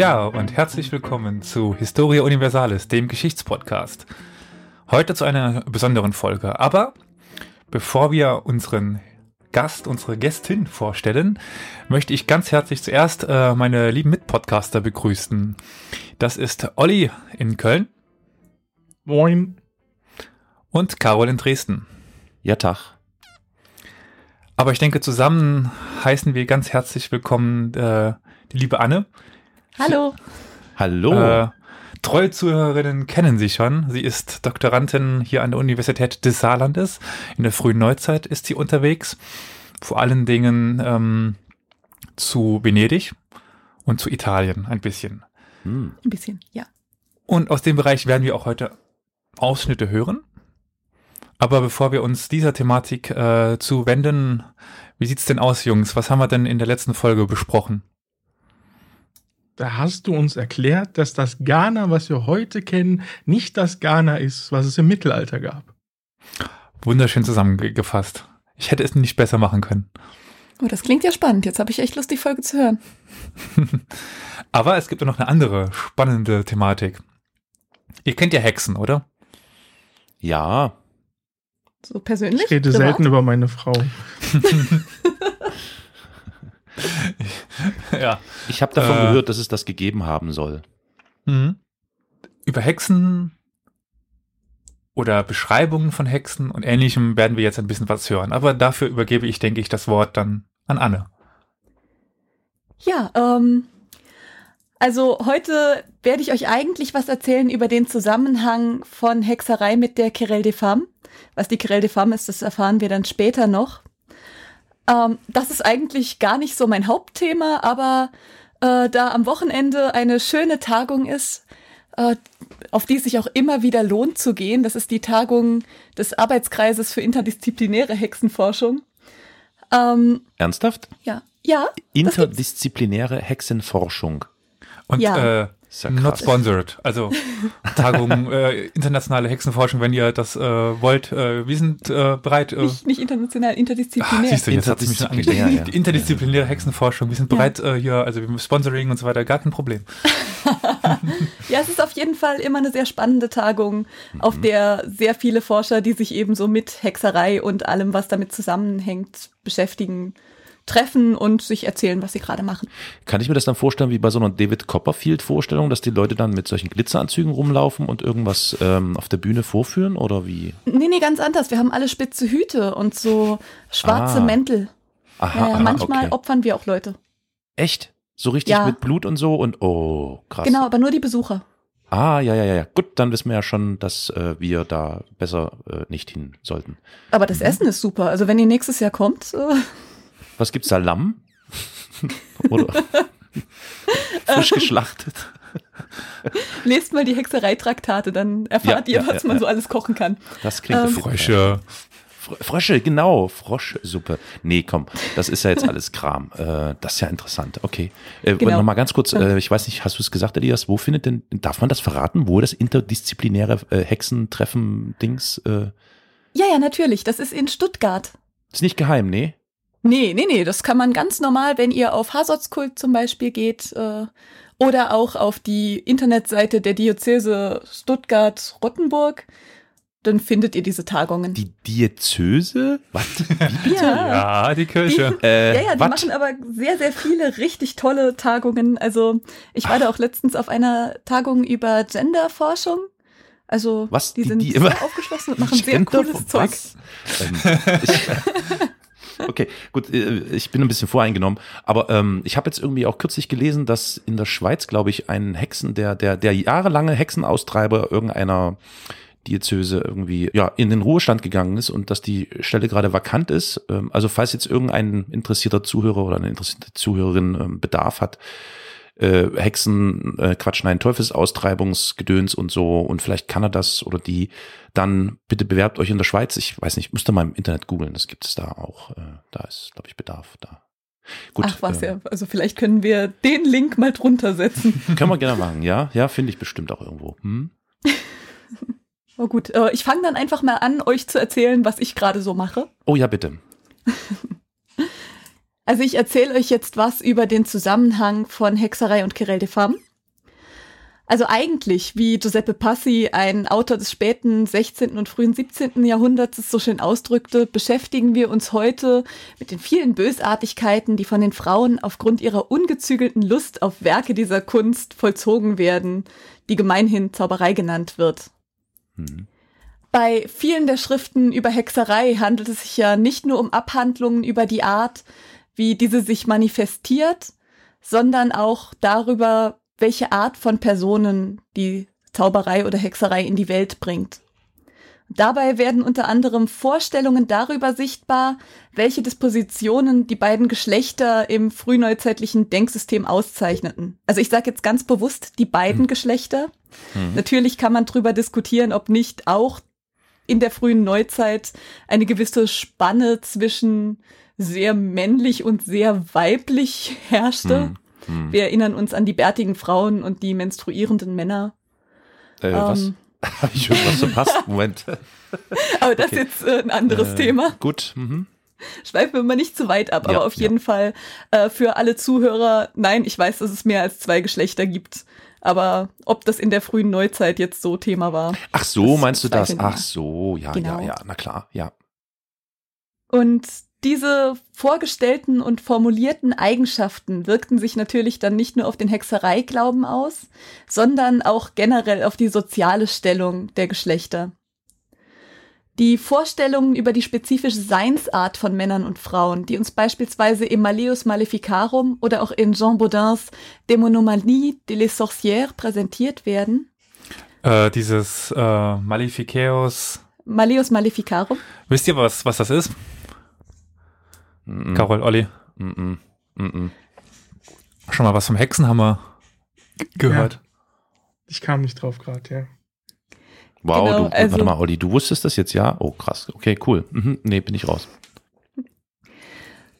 Ciao und herzlich willkommen zu Historia Universalis, dem Geschichtspodcast. Heute zu einer besonderen Folge. Aber bevor wir unseren Gast, unsere Gästin vorstellen, möchte ich ganz herzlich zuerst äh, meine lieben Mitpodcaster begrüßen. Das ist Olli in Köln. Moin. Und Carol in Dresden. Ja, Tag. Aber ich denke, zusammen heißen wir ganz herzlich willkommen äh, die liebe Anne. Hallo. Hallo. Äh, treue Zuhörerinnen kennen sie schon. Sie ist Doktorandin hier an der Universität des Saarlandes. In der frühen Neuzeit ist sie unterwegs. Vor allen Dingen ähm, zu Venedig und zu Italien ein bisschen. Hm. Ein bisschen, ja. Und aus dem Bereich werden wir auch heute Ausschnitte hören. Aber bevor wir uns dieser Thematik äh, zuwenden, wie sieht's denn aus, Jungs? Was haben wir denn in der letzten Folge besprochen? Da hast du uns erklärt, dass das Ghana, was wir heute kennen, nicht das Ghana ist, was es im Mittelalter gab. Wunderschön zusammengefasst. Ich hätte es nicht besser machen können. Oh, das klingt ja spannend. Jetzt habe ich echt Lust, die Folge zu hören. Aber es gibt noch eine andere spannende Thematik. Ihr kennt ja Hexen, oder? Ja, so persönlich? Ich rede privat? selten über meine Frau. ja. Ich habe davon äh, gehört, dass es das gegeben haben soll. Mhm. Über Hexen oder Beschreibungen von Hexen und ähnlichem werden wir jetzt ein bisschen was hören. Aber dafür übergebe ich, denke ich, das Wort dann an Anne. Ja, ähm, also heute werde ich euch eigentlich was erzählen über den Zusammenhang von Hexerei mit der Querelle des Femmes. Was die Querelle des Femmes ist, das erfahren wir dann später noch. Ähm, das ist eigentlich gar nicht so mein Hauptthema, aber äh, da am Wochenende eine schöne Tagung ist, äh, auf die es sich auch immer wieder lohnt zu gehen, das ist die Tagung des Arbeitskreises für interdisziplinäre Hexenforschung. Ähm, Ernsthaft? Ja. Ja. Interdisziplinäre Hexenforschung. Und ja. äh, Not sponsored. Also Tagung äh, internationale Hexenforschung, wenn ihr das äh, wollt. Äh, wir sind äh, bereit. Äh, nicht, nicht international, interdisziplinär. Ach, siehst du, jetzt hat mich schon ja. Interdisziplinäre Hexenforschung. Wir sind bereit ja. äh, hier, also Sponsoring und so weiter, gar kein Problem. ja, es ist auf jeden Fall immer eine sehr spannende Tagung, mhm. auf der sehr viele Forscher, die sich eben so mit Hexerei und allem, was damit zusammenhängt, beschäftigen treffen und sich erzählen, was sie gerade machen. Kann ich mir das dann vorstellen wie bei so einer David Copperfield-Vorstellung, dass die Leute dann mit solchen Glitzeranzügen rumlaufen und irgendwas ähm, auf der Bühne vorführen oder wie? Nee, nee, ganz anders. Wir haben alle spitze Hüte und so schwarze ah. Mäntel. Aha, ja, aha, manchmal okay. opfern wir auch Leute. Echt? So richtig ja. mit Blut und so und oh, krass. Genau, aber nur die Besucher. Ah, ja, ja, ja. Gut, dann wissen wir ja schon, dass äh, wir da besser äh, nicht hin sollten. Aber das mhm. Essen ist super. Also wenn ihr nächstes Jahr kommt. Äh was gibt's da? Lamm? Oder frisch geschlachtet? Lest mal die Hexereitraktate, dann erfahrt ja, ihr, ja, was ja, man so alles kochen kann. Das klingt ähm, Frösche. Frösche, genau, Froschsuppe. Nee, komm, das ist ja jetzt alles Kram. Äh, das ist ja interessant. Okay. Äh, genau. Nochmal ganz kurz, äh, ich weiß nicht, hast du es gesagt, Elias, wo findet denn, darf man das verraten, wo das interdisziplinäre äh, Hexentreffen-Dings? Äh? Ja, ja, natürlich. Das ist in Stuttgart. Ist nicht geheim, nee? Nee, nee, nee, das kann man ganz normal, wenn ihr auf Hasotskult zum Beispiel geht äh, oder auch auf die Internetseite der Diözese Stuttgart-Rottenburg, dann findet ihr diese Tagungen. Die Diözese? Was? Ja. ja, die Kirche. Die, äh, ja, ja, die wat? machen aber sehr, sehr viele richtig tolle Tagungen. Also ich war Ach. da auch letztens auf einer Tagung über Genderforschung. Also was? die, die sind die, sehr aufgeschlossen und machen sehr cooles Zeug. Ähm, ich, Okay, gut, äh, ich bin ein bisschen voreingenommen, aber ähm, ich habe jetzt irgendwie auch kürzlich gelesen, dass in der Schweiz, glaube ich, ein Hexen, der der der jahrelange Hexenaustreiber irgendeiner Diözese irgendwie ja in den Ruhestand gegangen ist und dass die Stelle gerade vakant ist. Ähm, also falls jetzt irgendein interessierter Zuhörer oder eine interessierte Zuhörerin ähm, Bedarf hat, äh, Hexen, äh, Quatsch, nein, Teufelsaustreibungsgedöns und so und vielleicht kann er das oder die, dann bitte bewerbt euch in der Schweiz. Ich weiß nicht, müsst ihr mal im Internet googeln, das gibt es da auch. Äh, da ist, glaube ich, Bedarf da. Gut, Ach was, äh, ja. Also vielleicht können wir den Link mal drunter setzen. können wir gerne machen, ja. Ja, finde ich bestimmt auch irgendwo. Hm? oh gut, äh, ich fange dann einfach mal an, euch zu erzählen, was ich gerade so mache. Oh ja, bitte. Also ich erzähle euch jetzt was über den Zusammenhang von Hexerei und Querelle des Femmes. Also eigentlich, wie Giuseppe Passi, ein Autor des späten 16. und frühen 17. Jahrhunderts, es so schön ausdrückte, beschäftigen wir uns heute mit den vielen Bösartigkeiten, die von den Frauen aufgrund ihrer ungezügelten Lust auf Werke dieser Kunst vollzogen werden, die gemeinhin Zauberei genannt wird. Hm. Bei vielen der Schriften über Hexerei handelt es sich ja nicht nur um Abhandlungen über die Art, wie diese sich manifestiert, sondern auch darüber, welche Art von Personen die Zauberei oder Hexerei in die Welt bringt. Dabei werden unter anderem Vorstellungen darüber sichtbar, welche Dispositionen die beiden Geschlechter im frühneuzeitlichen Denksystem auszeichneten. Also ich sage jetzt ganz bewusst die beiden mhm. Geschlechter. Mhm. Natürlich kann man darüber diskutieren, ob nicht auch in der frühen Neuzeit eine gewisse Spanne zwischen sehr männlich und sehr weiblich herrschte. Mhm. Hm. Wir erinnern uns an die bärtigen Frauen und die menstruierenden Männer. Äh, ähm, was? Habe ich irgendwas verpasst? Moment. aber das okay. ist jetzt äh, ein anderes äh, Thema. Gut. Mhm. Schweifen wir mal nicht zu weit ab, ja, aber auf jeden ja. Fall äh, für alle Zuhörer, nein, ich weiß, dass es mehr als zwei Geschlechter gibt. Aber ob das in der frühen Neuzeit jetzt so Thema war. Ach so, meinst du das? Ach so, ja, genau. ja, ja, na klar, ja. Und diese vorgestellten und formulierten Eigenschaften wirkten sich natürlich dann nicht nur auf den Hexereiglauben aus, sondern auch generell auf die soziale Stellung der Geschlechter. Die Vorstellungen über die spezifische Seinsart von Männern und Frauen, die uns beispielsweise im Malleus Maleficarum oder auch in Jean Baudins Dämonomanie de les Sorcières präsentiert werden. Äh, dieses äh, Maleficaeus. Malleus Maleficarum. Wisst ihr, was, was das ist? Mm Carol, Olli. Mm -mm. Schon mal was vom Hexenhammer gehört? Ja. Ich kam nicht drauf gerade, ja. Wow, genau, du, also, warte mal, Olli, du wusstest das jetzt, ja? Oh, krass. Okay, cool. Mhm, nee, bin ich raus.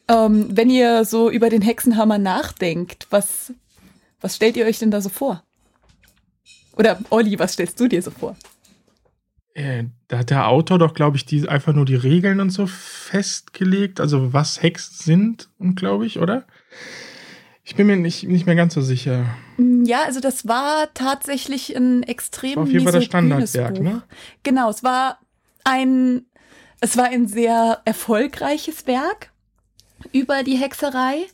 Ähm, wenn ihr so über den Hexenhammer nachdenkt, was, was stellt ihr euch denn da so vor? Oder Olli, was stellst du dir so vor? Äh, da hat der Autor doch, glaube ich, die, einfach nur die Regeln und so festgelegt, also was Hexen sind, glaube ich, oder? Ich bin mir nicht, nicht mehr ganz so sicher. Mm, ja, also das war tatsächlich ein extrem war auf jeden Fall das Standardwerk, ne? Genau, es war ein, es war ein sehr erfolgreiches Werk über die Hexerei,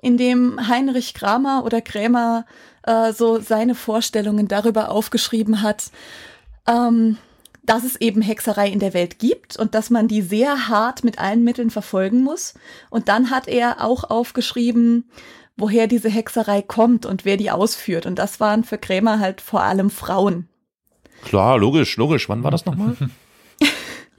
in dem Heinrich Kramer oder Krämer äh, so seine Vorstellungen darüber aufgeschrieben hat, ähm, dass es eben Hexerei in der Welt gibt und dass man die sehr hart mit allen Mitteln verfolgen muss. Und dann hat er auch aufgeschrieben, woher diese Hexerei kommt und wer die ausführt. Und das waren für Krämer halt vor allem Frauen. Klar, logisch, logisch. Wann war das nochmal?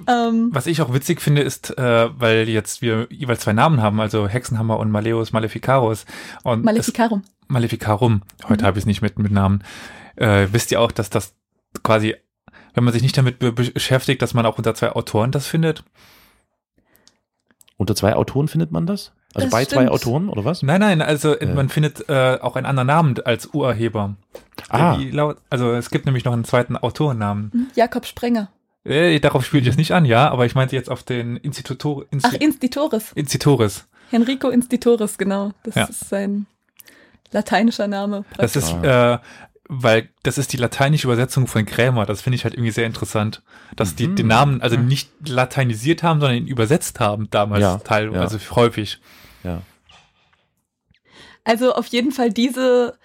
Ähm, Was ich auch witzig finde, ist, äh, weil jetzt wir jeweils zwei Namen haben, also Hexenhammer und Maleus Maleficarus. Und Maleficarum. Es, Maleficarum. Heute mhm. habe ich es nicht mit, mit Namen. Äh, wisst ihr auch, dass das quasi wenn man sich nicht damit be beschäftigt, dass man auch unter zwei Autoren das findet? Unter zwei Autoren findet man das? Also das bei stimmt. zwei Autoren oder was? Nein, nein, also äh. man findet äh, auch einen anderen Namen als Urheber. Ah. Laut, also es gibt nämlich noch einen zweiten Autorennamen. Hm, Jakob Sprenger. Äh, darauf spiele ich jetzt nicht an, ja, aber ich meinte jetzt auf den Institutor. Insti Ach, Institutoris. Institutoris. Enrico Institutoris, genau. Das ja. ist sein lateinischer Name. Praktisch. Das ist, äh, weil das ist die lateinische Übersetzung von Krämer. Das finde ich halt irgendwie sehr interessant, dass die mhm. den Namen also nicht lateinisiert haben, sondern ihn übersetzt haben damals ja, teilweise, ja. also häufig. Ja. Also auf jeden Fall diese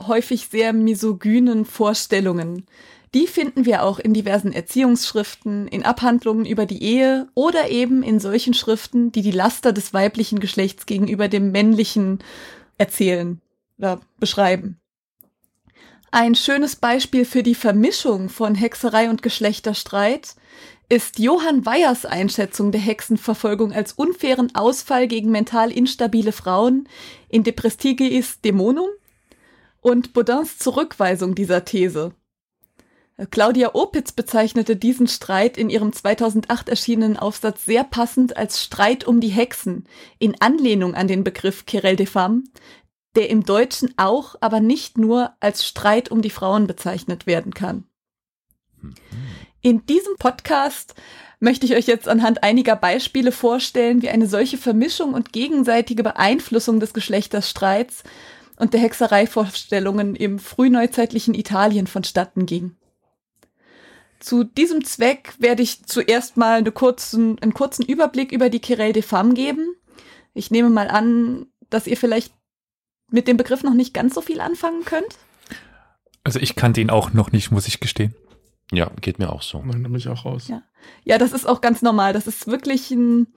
häufig sehr misogynen Vorstellungen. Die finden wir auch in diversen Erziehungsschriften, in Abhandlungen über die Ehe oder eben in solchen Schriften, die die Laster des weiblichen Geschlechts gegenüber dem männlichen erzählen oder beschreiben. Ein schönes Beispiel für die Vermischung von Hexerei und Geschlechterstreit ist Johann Weyers Einschätzung der Hexenverfolgung als unfairen Ausfall gegen mental instabile Frauen in De Prestigiis Dämonum und Baudins Zurückweisung dieser These. Claudia Opitz bezeichnete diesen Streit in ihrem 2008 erschienenen Aufsatz sehr passend als Streit um die Hexen, in Anlehnung an den Begriff Querelle des Femmes, der im Deutschen auch, aber nicht nur als Streit um die Frauen bezeichnet werden kann. In diesem Podcast möchte ich euch jetzt anhand einiger Beispiele vorstellen, wie eine solche Vermischung und gegenseitige Beeinflussung des Geschlechterstreits und der Hexereivorstellungen im frühneuzeitlichen Italien vonstatten ging. Zu diesem Zweck werde ich zuerst mal eine kurzen, einen kurzen Überblick über die Querelle des Femmes geben. Ich nehme mal an, dass ihr vielleicht mit dem Begriff noch nicht ganz so viel anfangen könnt. Also ich kannte ihn auch noch nicht, muss ich gestehen. Ja, geht mir auch so. Dann nehme ich auch raus. Ja. Ja, das ist auch ganz normal. Das ist wirklich ein,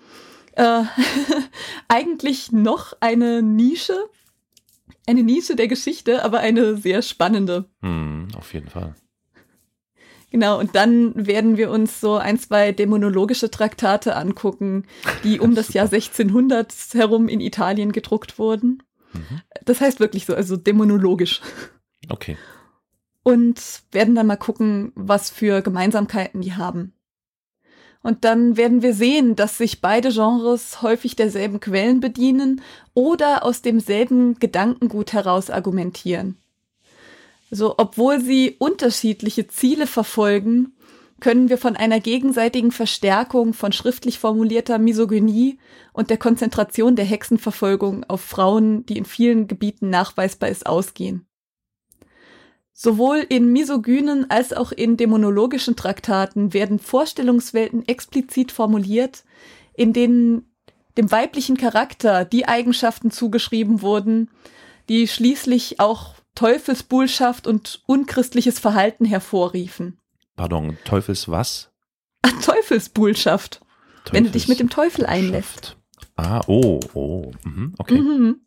äh, eigentlich noch eine Nische. Eine Nische der Geschichte, aber eine sehr spannende. Hm, auf jeden Fall. Genau, und dann werden wir uns so ein, zwei dämonologische Traktate angucken, die um das Jahr 1600 herum in Italien gedruckt wurden. Mhm. Das heißt wirklich so, also dämonologisch. Okay. Und werden dann mal gucken, was für Gemeinsamkeiten die haben. Und dann werden wir sehen, dass sich beide Genres häufig derselben Quellen bedienen oder aus demselben Gedankengut heraus argumentieren. So, obwohl sie unterschiedliche Ziele verfolgen, können wir von einer gegenseitigen Verstärkung von schriftlich formulierter Misogynie und der Konzentration der Hexenverfolgung auf Frauen, die in vielen Gebieten nachweisbar ist, ausgehen. Sowohl in misogynen als auch in dämonologischen Traktaten werden Vorstellungswelten explizit formuliert, in denen dem weiblichen Charakter die Eigenschaften zugeschrieben wurden, die schließlich auch Teufelsbuhlschaft und unchristliches Verhalten hervorriefen. Pardon, Teufels was? Ah, Teufelsbuhlschaft, wenn du dich mit dem Teufel einlässt. Ah, oh, oh, mhm, okay. Mhm.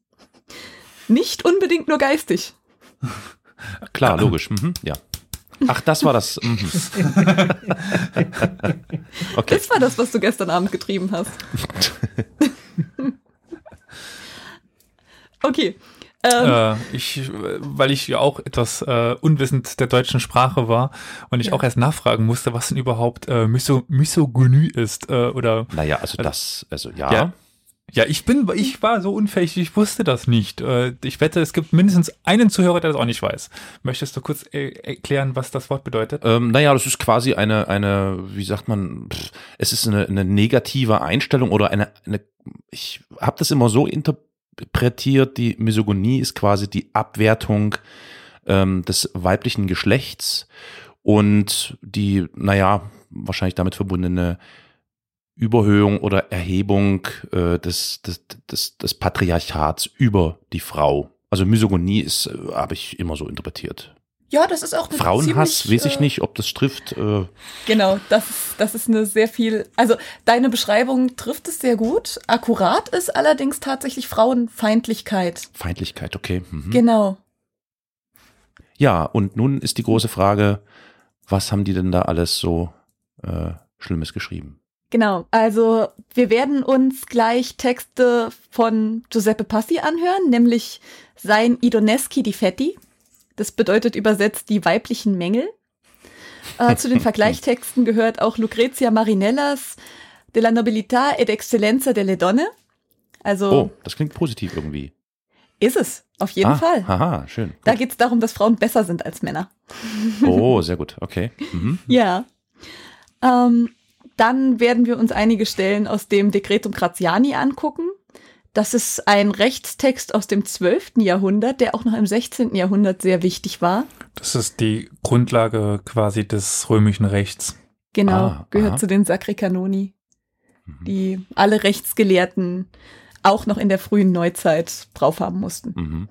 Nicht unbedingt nur geistig. Klar, logisch, mhm, ja. Ach, das war das. Mhm. okay. Das war das, was du gestern Abend getrieben hast. okay. Ähm, Äh, ich, weil ich ja auch etwas äh, unwissend der deutschen Sprache war und ich Ja. auch erst nachfragen musste, was denn überhaupt äh, Miso Misogynie ist äh, oder Naja, also das, also ja. Ja. ja, ich bin, ich war so unfähig, ich wusste das nicht. Äh, ich wette, es gibt mindestens einen Zuhörer, der das auch nicht weiß. Möchtest du kurz äh, erklären, was das Wort bedeutet? Ähm, naja, das ist quasi eine, eine, wie sagt man, pff, es ist eine, eine negative Einstellung oder eine, eine ich habe das immer so interpretiert, die Misogynie ist quasi die Abwertung ähm, des weiblichen Geschlechts und die, naja, wahrscheinlich damit verbundene Überhöhung oder Erhebung äh, des, des, des, des Patriarchats über die Frau. Also Misogynie ist, äh, habe ich immer so interpretiert. Ja, das ist auch eine Frauenhass, ziemlich, weiß ich äh, nicht, ob das trifft. Äh, Genau, das ist, das ist eine sehr viel. Also deine Beschreibung trifft es sehr gut. Akkurat ist allerdings tatsächlich Frauenfeindlichkeit. Feindlichkeit, okay. Mhm. Genau. Ja, und nun ist die große Frage, was haben die denn da alles so äh, Schlimmes geschrieben? Genau, also wir werden uns gleich Texte von Giuseppe Passi anhören, nämlich sein Idoneschi di Fetti. Das bedeutet übersetzt die weiblichen Mängel. Äh, zu den Vergleichtexten gehört auch Lucrezia Marinellas De la Nobilità ed Excellenza delle Donne. Also Oh, das klingt positiv irgendwie. ist es, auf jeden ah, Fall. Haha, schön. Da geht es darum, dass Frauen besser sind als Männer. Oh, sehr gut, okay. Mhm. Ja. Ähm, dann werden wir uns einige Stellen aus dem Decretum Gratiani angucken. Das ist ein Rechtstext aus dem 12. Jahrhundert, der auch noch im 16. Jahrhundert sehr wichtig war. Das ist die Grundlage quasi des römischen Rechts. Genau, Ah, gehört aha. zu den Sacri Canoni, Mhm. die alle Rechtsgelehrten auch noch in der frühen Neuzeit drauf haben mussten. Mhm.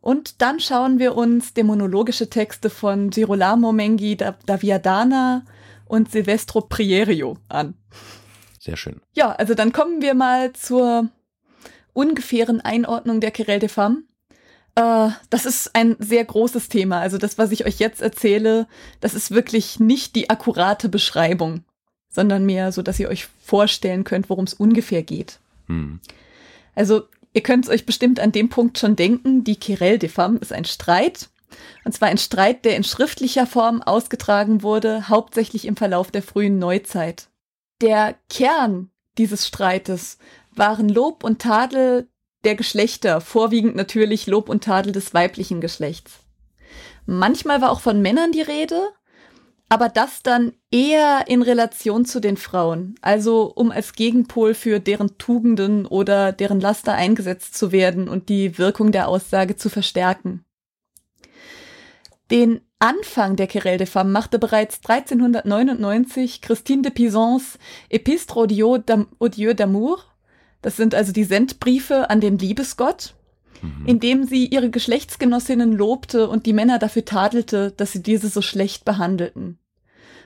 Und dann schauen wir uns dämonologische Texte von Girolamo Mengi da, da Viadana und Silvestro Prierio an. Sehr schön. Ja, also dann kommen wir mal zur ungefähren Einordnung der Querelle des Femmes. Äh, das ist ein sehr großes Thema. Also das, was ich euch jetzt erzähle, das ist wirklich nicht die akkurate Beschreibung, sondern mehr so, dass ihr euch vorstellen könnt, worum es ungefähr geht. Mhm. Also ihr könnt es euch bestimmt an dem Punkt schon denken, die Querelle des Femmes ist ein Streit. Und zwar ein Streit, der in schriftlicher Form ausgetragen wurde, hauptsächlich im Verlauf der frühen Neuzeit. Der Kern dieses Streites waren Lob und Tadel der Geschlechter, vorwiegend natürlich Lob und Tadel des weiblichen Geschlechts. Manchmal war auch von Männern die Rede, aber das dann eher in Relation zu den Frauen, also um als Gegenpol für deren Tugenden oder deren Laster eingesetzt zu werden und die Wirkung der Aussage zu verstärken. Den Anfang der Querelle des Femmes machte bereits 1399 Christine de Pisans Epistre au Dieu d'amour, das sind also die Sendbriefe an den Liebesgott, mhm. indem sie ihre Geschlechtsgenossinnen lobte und die Männer dafür tadelte, dass sie diese so schlecht behandelten.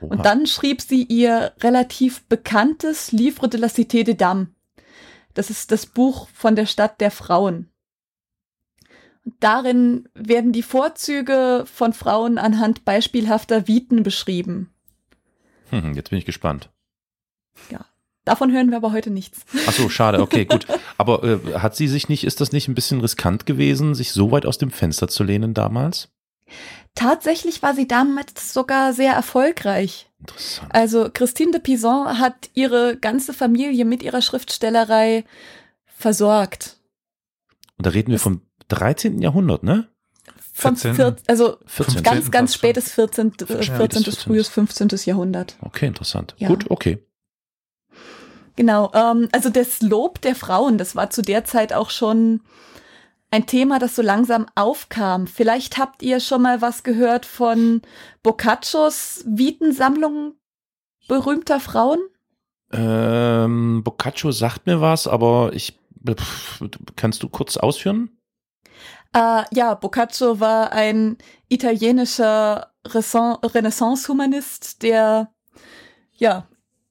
Oha. Und dann schrieb sie ihr relativ bekanntes Livre de la Cité des Dames. Das ist das Buch von der Stadt der Frauen. Darin werden die Vorzüge von Frauen anhand beispielhafter Viten beschrieben. Hm, jetzt bin ich gespannt. Ja. Davon hören wir aber heute nichts. Ach so, schade, okay, gut. Aber äh, hat sie sich nicht, ist das nicht ein bisschen riskant gewesen, sich so weit aus dem Fenster zu lehnen damals? Tatsächlich war sie damals sogar sehr erfolgreich. Interessant. Also Christine de Pizan hat ihre ganze Familie mit ihrer Schriftstellerei versorgt. Und da reden wir vom 13. Jahrhundert, ne? Vom 14. also 14. ganz, ganz spätes 14. 14. 14. frühes 15. Jahrhundert. Okay, interessant. Ja. Gut, okay. Genau, ähm, also das Lob der Frauen, das war zu der Zeit auch schon ein Thema, das so langsam aufkam. Vielleicht habt ihr schon mal was gehört von Boccaccios Vitensammlung berühmter Frauen? Ähm, Boccaccio sagt mir was, aber ich kannst du kurz ausführen? Äh, ja, Boccaccio war ein italienischer Renaissance-Humanist, der ja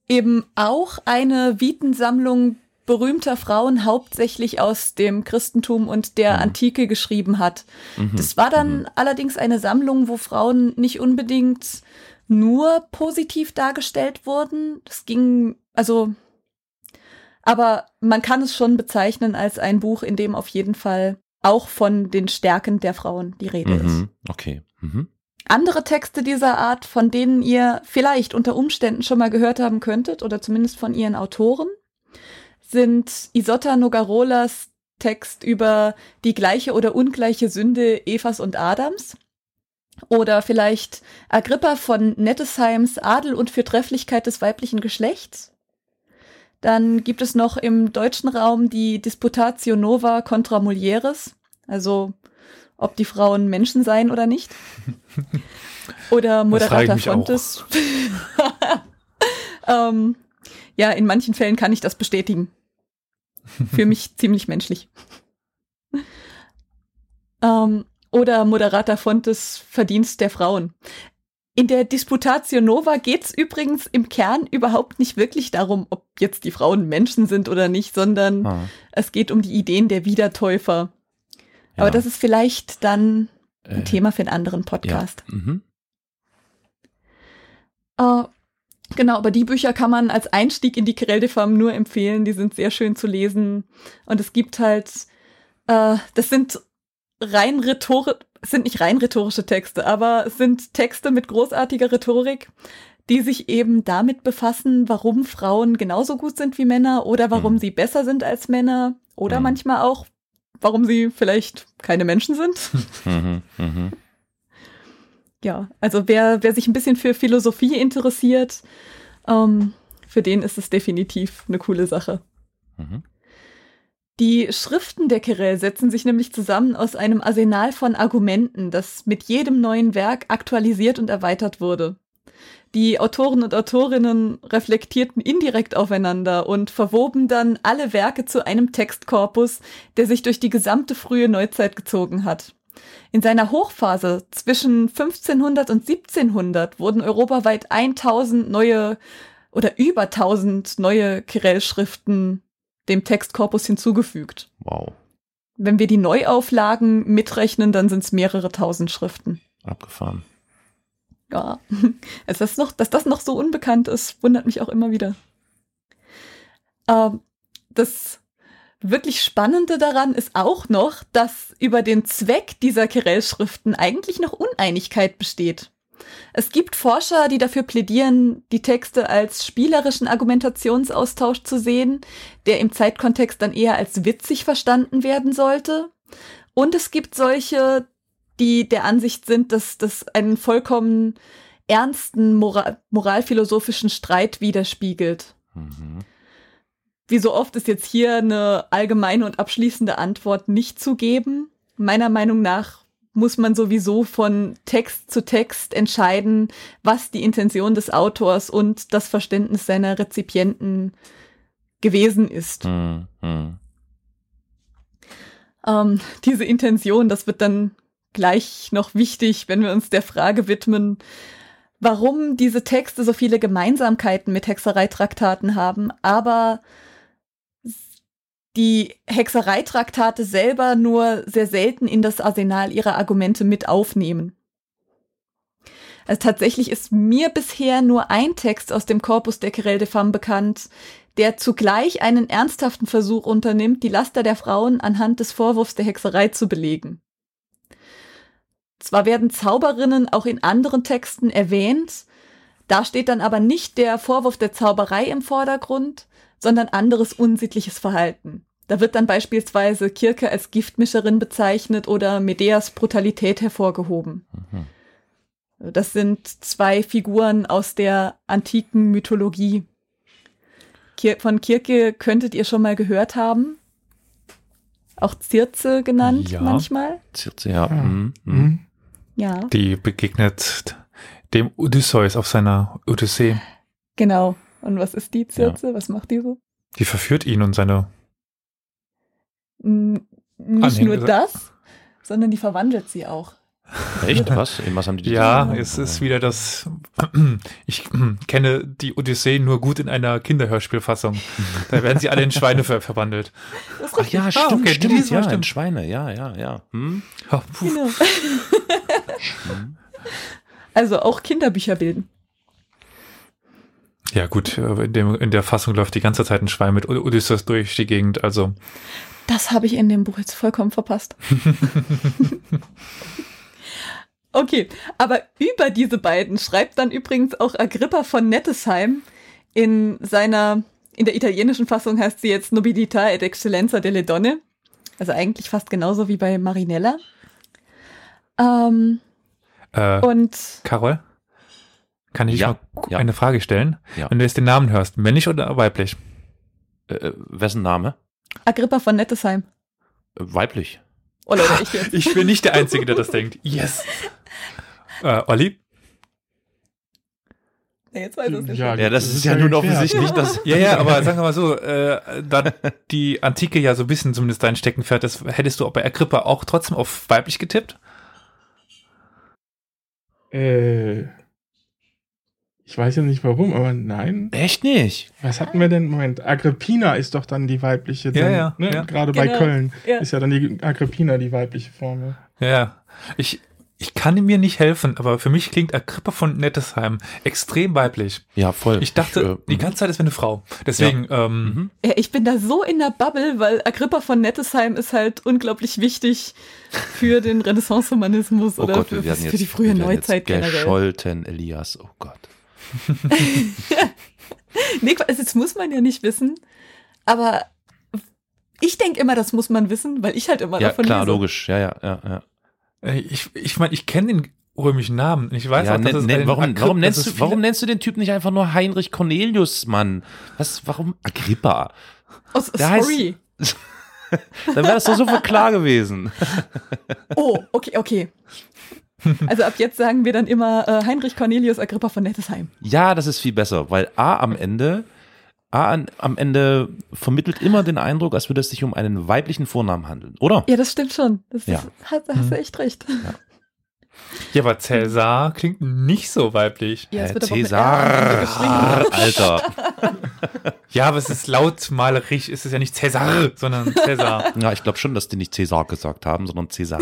eben auch eine Vitensammlung berühmter Frauen hauptsächlich aus dem Christentum und der mhm. Antike geschrieben hat. Mhm. Das war dann mhm. allerdings eine Sammlung, wo Frauen nicht unbedingt nur positiv dargestellt wurden. Das ging, also, aber man kann es schon bezeichnen als ein Buch, in dem auf jeden Fall auch von den Stärken der Frauen die Rede ist. Mhm. Okay. Mhm. Andere Texte dieser Art, von denen ihr vielleicht unter Umständen schon mal gehört haben könntet oder zumindest von ihren Autoren, sind Isotta Nogarolas Text über die gleiche oder ungleiche Sünde Evas und Adams. Oder vielleicht Agrippa von Nettesheims Adel und Fürtrefflichkeit des weiblichen Geschlechts. Dann gibt es noch im deutschen Raum die Disputatio Nova contra Mulieres, also ob die Frauen Menschen seien oder nicht. Oder Moderata Fontes. ähm, ja, in manchen Fällen kann ich das bestätigen. Für mich ziemlich menschlich. ähm, oder Moderata Fontes Verdienst der Frauen. In der Disputatio Nova geht es übrigens im Kern überhaupt nicht wirklich darum, ob jetzt die Frauen Menschen sind oder nicht, sondern ah. es geht um die Ideen der Wiedertäufer. Ja. Aber das ist vielleicht dann ein äh, Thema für einen anderen Podcast. Ja. Mhm. Uh, genau, aber die Bücher kann man als Einstieg in die Femmes nur empfehlen. Die sind sehr schön zu lesen. Und es gibt halt, uh, das sind rein rhetorisch, sind nicht rein rhetorische Texte, aber es sind Texte mit großartiger Rhetorik, die sich eben damit befassen, warum Frauen genauso gut sind wie Männer oder warum mhm. sie besser sind als Männer oder mhm. manchmal auch, warum sie vielleicht keine Menschen sind. Mhm, mhm. Ja, also wer, wer sich ein bisschen für Philosophie interessiert, ähm, für den ist es definitiv eine coole Sache. Mhm. Die Schriften der Querelle setzen sich nämlich zusammen aus einem Arsenal von Argumenten, das mit jedem neuen Werk aktualisiert und erweitert wurde. Die Autoren und Autorinnen reflektierten indirekt aufeinander und verwoben dann alle Werke zu einem Textkorpus, der sich durch die gesamte frühe Neuzeit gezogen hat. In seiner Hochphase zwischen 1500 und 1700 wurden europaweit 1000 neue oder über 1000 neue Kirell-Schriften dem Textkorpus hinzugefügt. Wow. Wenn wir die Neuauflagen mitrechnen, dann sind es mehrere tausend Schriften. Abgefahren. Ja, dass das noch, dass das noch so unbekannt ist, wundert mich auch immer wieder. Ähm, das wirklich Spannende daran ist auch noch, dass über den Zweck dieser Querelle-Schriften eigentlich noch Uneinigkeit besteht. Es gibt Forscher, die dafür plädieren, die Texte als spielerischen Argumentationsaustausch zu sehen, der im Zeitkontext dann eher als witzig verstanden werden sollte. Und es gibt solche, die der Ansicht sind, dass das ein vollkommen ernsten Moral moralphilosophischen Streit widerspiegelt. Mhm. Wie so oft ist jetzt hier eine allgemeine und abschließende Antwort nicht zu geben. Meiner Meinung nach muss man sowieso von Text zu Text entscheiden, was die Intention des Autors und das Verständnis seiner Rezipienten gewesen ist. Mhm. Ähm, diese Intention, das wird dann gleich noch wichtig, wenn wir uns der Frage widmen, warum diese Texte so viele Gemeinsamkeiten mit Hexereitraktaten haben, aber die Hexereitraktate selber nur sehr selten in das Arsenal ihrer Argumente mit aufnehmen. Also tatsächlich ist mir bisher nur ein Text aus dem Korpus der Querelle des Femmes bekannt, der zugleich einen ernsthaften Versuch unternimmt, die Laster der Frauen anhand des Vorwurfs der Hexerei zu belegen. Zwar werden Zauberinnen auch in anderen Texten erwähnt, da steht dann aber nicht der Vorwurf der Zauberei im Vordergrund, sondern anderes unsittliches Verhalten. Da wird dann beispielsweise Kirke als Giftmischerin bezeichnet oder Medeas Brutalität hervorgehoben. Mhm. Das sind zwei Figuren aus der antiken Mythologie. Von Kirke könntet ihr schon mal gehört haben. Auch Circe genannt Ja. manchmal. Circe, ja. Ja. Mhm. Mhm. Mhm. Ja, Die begegnet dem Odysseus auf seiner Odyssee. genau. Und was ist die Circe? Was macht die so? Die verführt ihn und seine. N nicht Anhänger- nur das, sondern die verwandelt sie auch. Echt? Was? In was haben die die Ja, es ist wieder das. Ich kenne die Odyssee nur gut in einer Kinderhörspielfassung. Da werden sie alle in Schweine ver verwandelt. Ach ja, Ah, stimmt, okay, stimmt, ja, in stimmt. Schweine, ja, ja, ja. Hm? Ja, puh. Genau. Also auch Kinderbücher bilden. Ja, gut, in, dem, in der Fassung läuft die ganze Zeit ein Schwein mit Od- Odysseus durch die Gegend. Also, Das habe ich in dem Buch jetzt vollkommen verpasst. okay, aber über diese beiden schreibt dann übrigens auch Agrippa von Nettesheim in seiner, in der italienischen Fassung heißt sie jetzt Nobilità ed Excellenza delle Donne. Also eigentlich fast genauso wie bei Marinella. Ähm, äh, und Carol, kann ich Ja, mal ja. eine Frage stellen? Ja. Wenn du jetzt den Namen hörst, männlich oder weiblich? Äh, äh, wessen Name? Agrippa von Nettesheim. Äh, weiblich. Oh Leute, ich jetzt. Ich bin nicht der Einzige, der das denkt. Yes. Äh, Olli? Nee, jetzt weiß ich es nicht. Ja, Ja, das Das ist ist ja nun offensichtlich, dass. Ja, ja, aber sagen wir mal so, äh, da die Antike ja so ein bisschen zumindest dein Steckenpferd ist, hättest du bei Agrippa auch trotzdem auf weiblich getippt? Äh, ich weiß ja nicht warum, aber nein. Echt nicht? Was hatten wir denn? Moment, Agrippina ist doch dann die weibliche. Ja, dann, ja, Ne? ja. Gerade bei Genau, Köln ja. ist ja dann die Agrippina die weibliche Form. ja. Ja, ja. Ich, ich kann mir nicht helfen, aber für mich klingt Agrippa von Nettesheim extrem weiblich. Ja, voll. Ich dachte, äh, die ganze Zeit ist eine Frau. Deswegen, ähm, Mhm. Ja, ich bin da so in der Bubble, weil Agrippa von Nettesheim ist halt unglaublich wichtig für den Renaissance-Humanismus Oh oder Gott, für, wir werden für jetzt, die frühe wir werden Neuzeit jetzt generell. gescholten, Elias. Oh Gott. Nee, also das muss man ja nicht wissen, aber ich denke immer, das muss man wissen, weil ich halt immer Ja, davon klar, lese. logisch. Ja, ja, ja, ja. ich ich, mein, ich kenne den römischen Namen. Ich weiß ja auch, dass nenn- ein warum, Agripp- warum, nennst du, warum nennst du den Typ nicht einfach nur Heinrich Cornelius, Mann? Was, warum Agrippa? Oh, Der heißt- sorry. Dann wäre das doch sofort klar gewesen. Oh, okay, okay. Also ab jetzt sagen wir dann immer äh, Heinrich Cornelius Agrippa von Nettesheim. Ja, das ist viel besser, weil A am Ende, A an, am Ende vermittelt immer den Eindruck, als würde es sich um einen weiblichen Vornamen handeln, oder? Ja, das stimmt schon. Das Ja. ist, hast, hast du echt recht. Ja, aber Cäsar klingt nicht so weiblich. Ja, Äh, Cäsar. Alter. Ja, aber es ist lautmalerisch, es ist ja nicht Cäsar, sondern Cäsar. Ja, ich glaube schon, dass die nicht Cäsar gesagt haben, sondern Cäsar.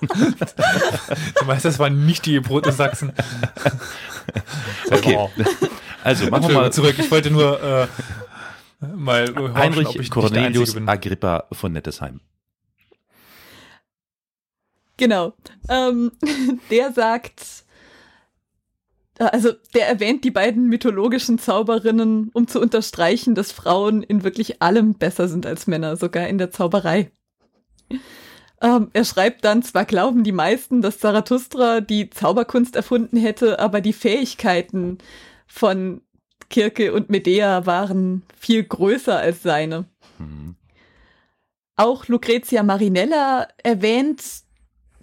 Du weißt, das waren nicht die Protesachsen. Okay. Also machen wir mal zurück. Ich wollte nur äh, mal horchen, ob Heinrich Cornelius bin. Agrippa von Nettesheim. Genau. Ähm, der sagt, also der erwähnt die beiden mythologischen Zauberinnen, um zu unterstreichen, dass Frauen in wirklich allem besser sind als Männer, sogar in der Zauberei. Ähm, er schreibt dann, zwar glauben die meisten, dass Zarathustra die Zauberkunst erfunden hätte, aber die Fähigkeiten von Kirke und Medea waren viel größer als seine. Mhm. Auch Lucrezia Marinella erwähnt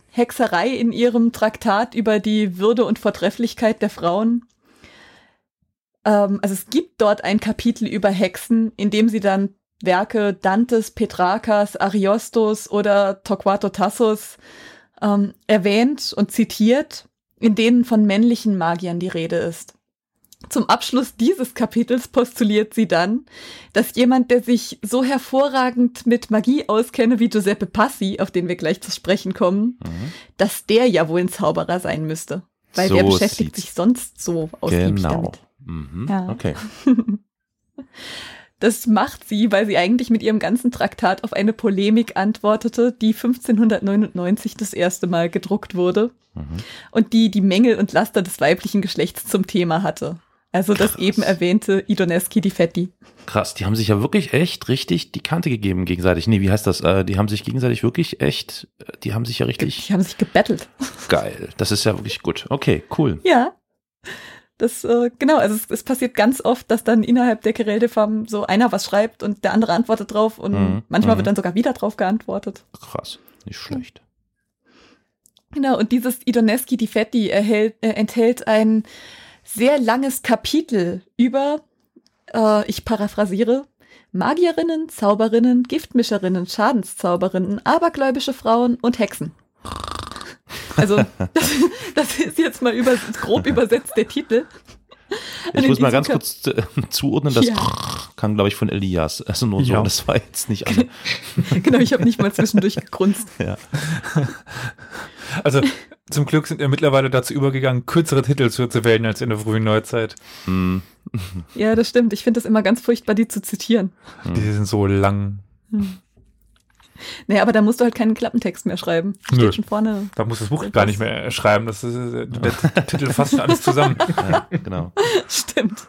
Hexerei in ihrem Traktat über die Würde und Vortrefflichkeit der Frauen. Ähm, also es gibt dort ein Kapitel über Hexen, in dem sie dann Werke Dantes, Petrarcas, Ariostos oder Torquato Tassos ähm, erwähnt und zitiert, in denen von männlichen Magiern die Rede ist. Zum Abschluss dieses Kapitels postuliert sie dann, dass jemand, der sich so hervorragend mit Magie auskenne wie Giuseppe Passi, auf den wir gleich zu sprechen kommen, mhm. dass der ja wohl ein Zauberer sein müsste. Weil so der beschäftigt sich sonst so ausgiebig genau. damit. Mhm. Ja. Okay. Das macht sie, weil sie eigentlich mit ihrem ganzen Traktat auf eine Polemik antwortete, die 1599 das erste Mal gedruckt wurde mhm. und die die Mängel und Laster des weiblichen Geschlechts zum Thema hatte. Also Krass. das eben erwähnte Idoneski di Fetti. Krass, die haben sich ja wirklich echt richtig die Kante gegeben gegenseitig. Nee, wie heißt das? Äh, die haben sich gegenseitig wirklich echt, äh, die haben sich ja richtig. Die haben sich gebettelt. Geil, das ist ja wirklich gut. Okay, cool. Ja. Das, äh, genau, also es, es, passiert ganz oft, dass dann innerhalb der Querelle Farm so einer was schreibt und der andere antwortet drauf und mhm. manchmal mhm. wird dann sogar wieder drauf geantwortet. Krass, nicht schlecht. Genau, und dieses Idoneski di Fetti erhält, äh, enthält ein sehr langes Kapitel über, äh, ich paraphrasiere, Magierinnen, Zauberinnen, Giftmischerinnen, Schadenszauberinnen, abergläubische Frauen und Hexen. Also, das, das ist jetzt mal über, grob übersetzt der Titel. Ich muss mal ganz kurz äh, zuordnen, das ja. kam, glaube ich, von Elias. Also nur so, ja. das war jetzt nicht alle. genau, ich habe nicht mal zwischendurch gegrunzt. Ja. Also zum Glück sind wir mittlerweile dazu übergegangen, kürzere Titel zu, zu wählen als in der frühen Neuzeit. Hm. Ja, das stimmt. Ich finde das immer ganz furchtbar, die zu zitieren. Die sind so lang. Hm. Nee, aber da musst du halt keinen Klappentext mehr schreiben. Steht Nö. schon vorne. Da muss das Buch gar nicht mehr schreiben. Das ist, äh, der Titel fasst alles zusammen. Ja, genau. Stimmt.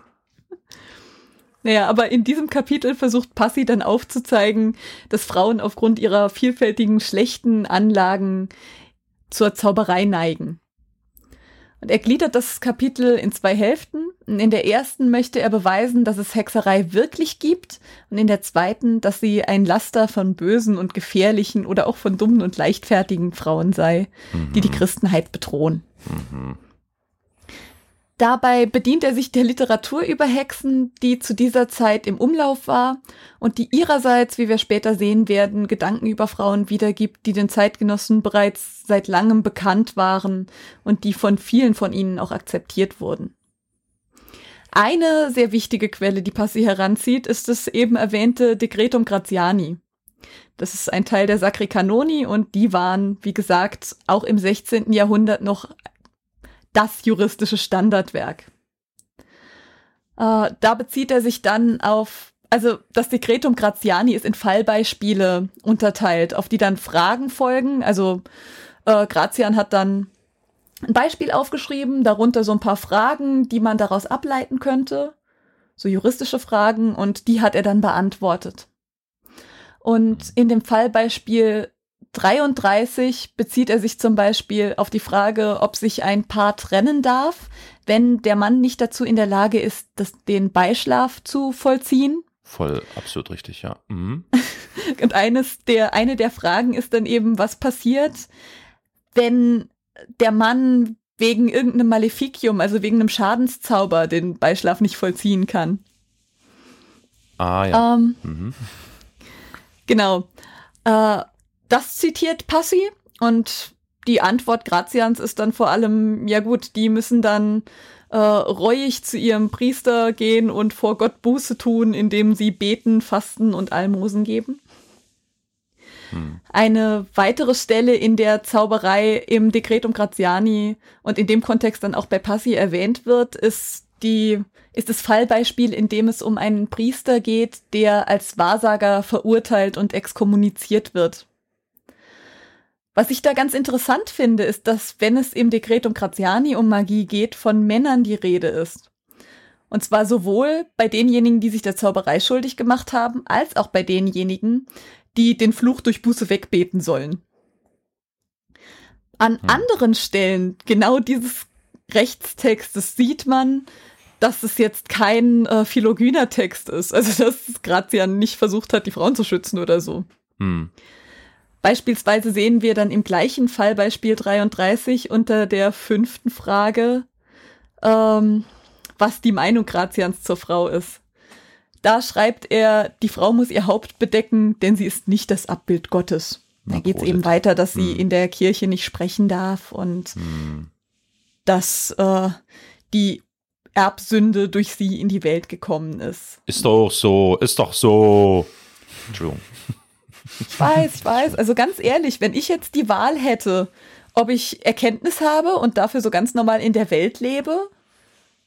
Naja, aber in diesem Kapitel versucht Passi dann aufzuzeigen, dass Frauen aufgrund ihrer vielfältigen schlechten Anlagen zur Zauberei neigen. Und er gliedert das Kapitel in zwei Hälften. In der ersten möchte er beweisen, dass es Hexerei wirklich gibt und in der zweiten, dass sie ein Laster von bösen und gefährlichen oder auch von dummen und leichtfertigen Frauen sei, mhm. die die mhm. Christenheit bedrohen. Mhm. Dabei bedient er sich der Literatur über Hexen, die zu dieser Zeit im Umlauf war und die ihrerseits, wie wir später sehen werden, Gedanken über Frauen wiedergibt, die den Zeitgenossen bereits seit langem bekannt waren und die von vielen von ihnen auch akzeptiert wurden. Eine sehr wichtige Quelle, die Passi heranzieht, ist das eben erwähnte Decretum Graziani. Das ist ein Teil der Sacri Canoni und die waren, wie gesagt, auch im 16. Jahrhundert noch das juristische Standardwerk. Äh, da bezieht er sich dann auf, also das Decretum Graziani ist in Fallbeispiele unterteilt, auf die dann Fragen folgen. Also äh, Grazian hat dann ein Beispiel aufgeschrieben, darunter so ein paar Fragen, die man daraus ableiten könnte, so juristische Fragen, und die hat er dann beantwortet. Und in dem Fallbeispiel 33 bezieht er sich zum Beispiel auf die Frage, ob sich ein Paar trennen darf, wenn der Mann nicht dazu in der Lage ist, das, den Beischlaf zu vollziehen. Voll, absolut richtig, ja. Mhm. Und eines der, eine der Fragen ist dann eben, was passiert, wenn der Mann wegen irgendeinem Maleficium, also wegen einem Schadenszauber, den Beischlaf nicht vollziehen kann. Ah, ja. Ähm, mhm. Genau. Äh, das zitiert Passi und die Antwort Grazians ist dann vor allem, ja gut, die müssen dann äh, reuig zu ihrem Priester gehen und vor Gott Buße tun, indem sie beten, fasten und Almosen geben. Hm. Eine weitere Stelle in der Zauberei im Decretum Graziani und in dem Kontext dann auch bei Passi erwähnt wird, ist die ist das Fallbeispiel, in dem es um einen Priester geht, der als Wahrsager verurteilt und exkommuniziert wird. Was ich da ganz interessant finde, ist, dass wenn es im Decretum Graziani um Magie geht, von Männern die Rede ist. Und zwar sowohl bei denjenigen, die sich der Zauberei schuldig gemacht haben, als auch bei denjenigen, die den Fluch durch Buße wegbeten sollen. An hm. anderen Stellen genau dieses Rechtstextes sieht man, dass es jetzt kein äh, Philogyner-Text ist. Also dass Grazian nicht versucht hat, die Frauen zu schützen oder so. Hm. Beispielsweise sehen wir dann im gleichen Fallbeispiel 33 unter der fünften Frage, ähm, was die Meinung Grazians zur Frau ist. Da schreibt er, die Frau muss ihr Haupt bedecken, denn sie ist nicht das Abbild Gottes. Da geht es eben weiter, dass sie hm. in der Kirche nicht sprechen darf und hm. dass äh, die Erbsünde durch sie in die Welt gekommen ist. Ist doch so, ist doch so. Entschuldigung. Ich weiß, ich weiß. Also ganz ehrlich, wenn ich jetzt die Wahl hätte, ob ich Erkenntnis habe und dafür so ganz normal in der Welt lebe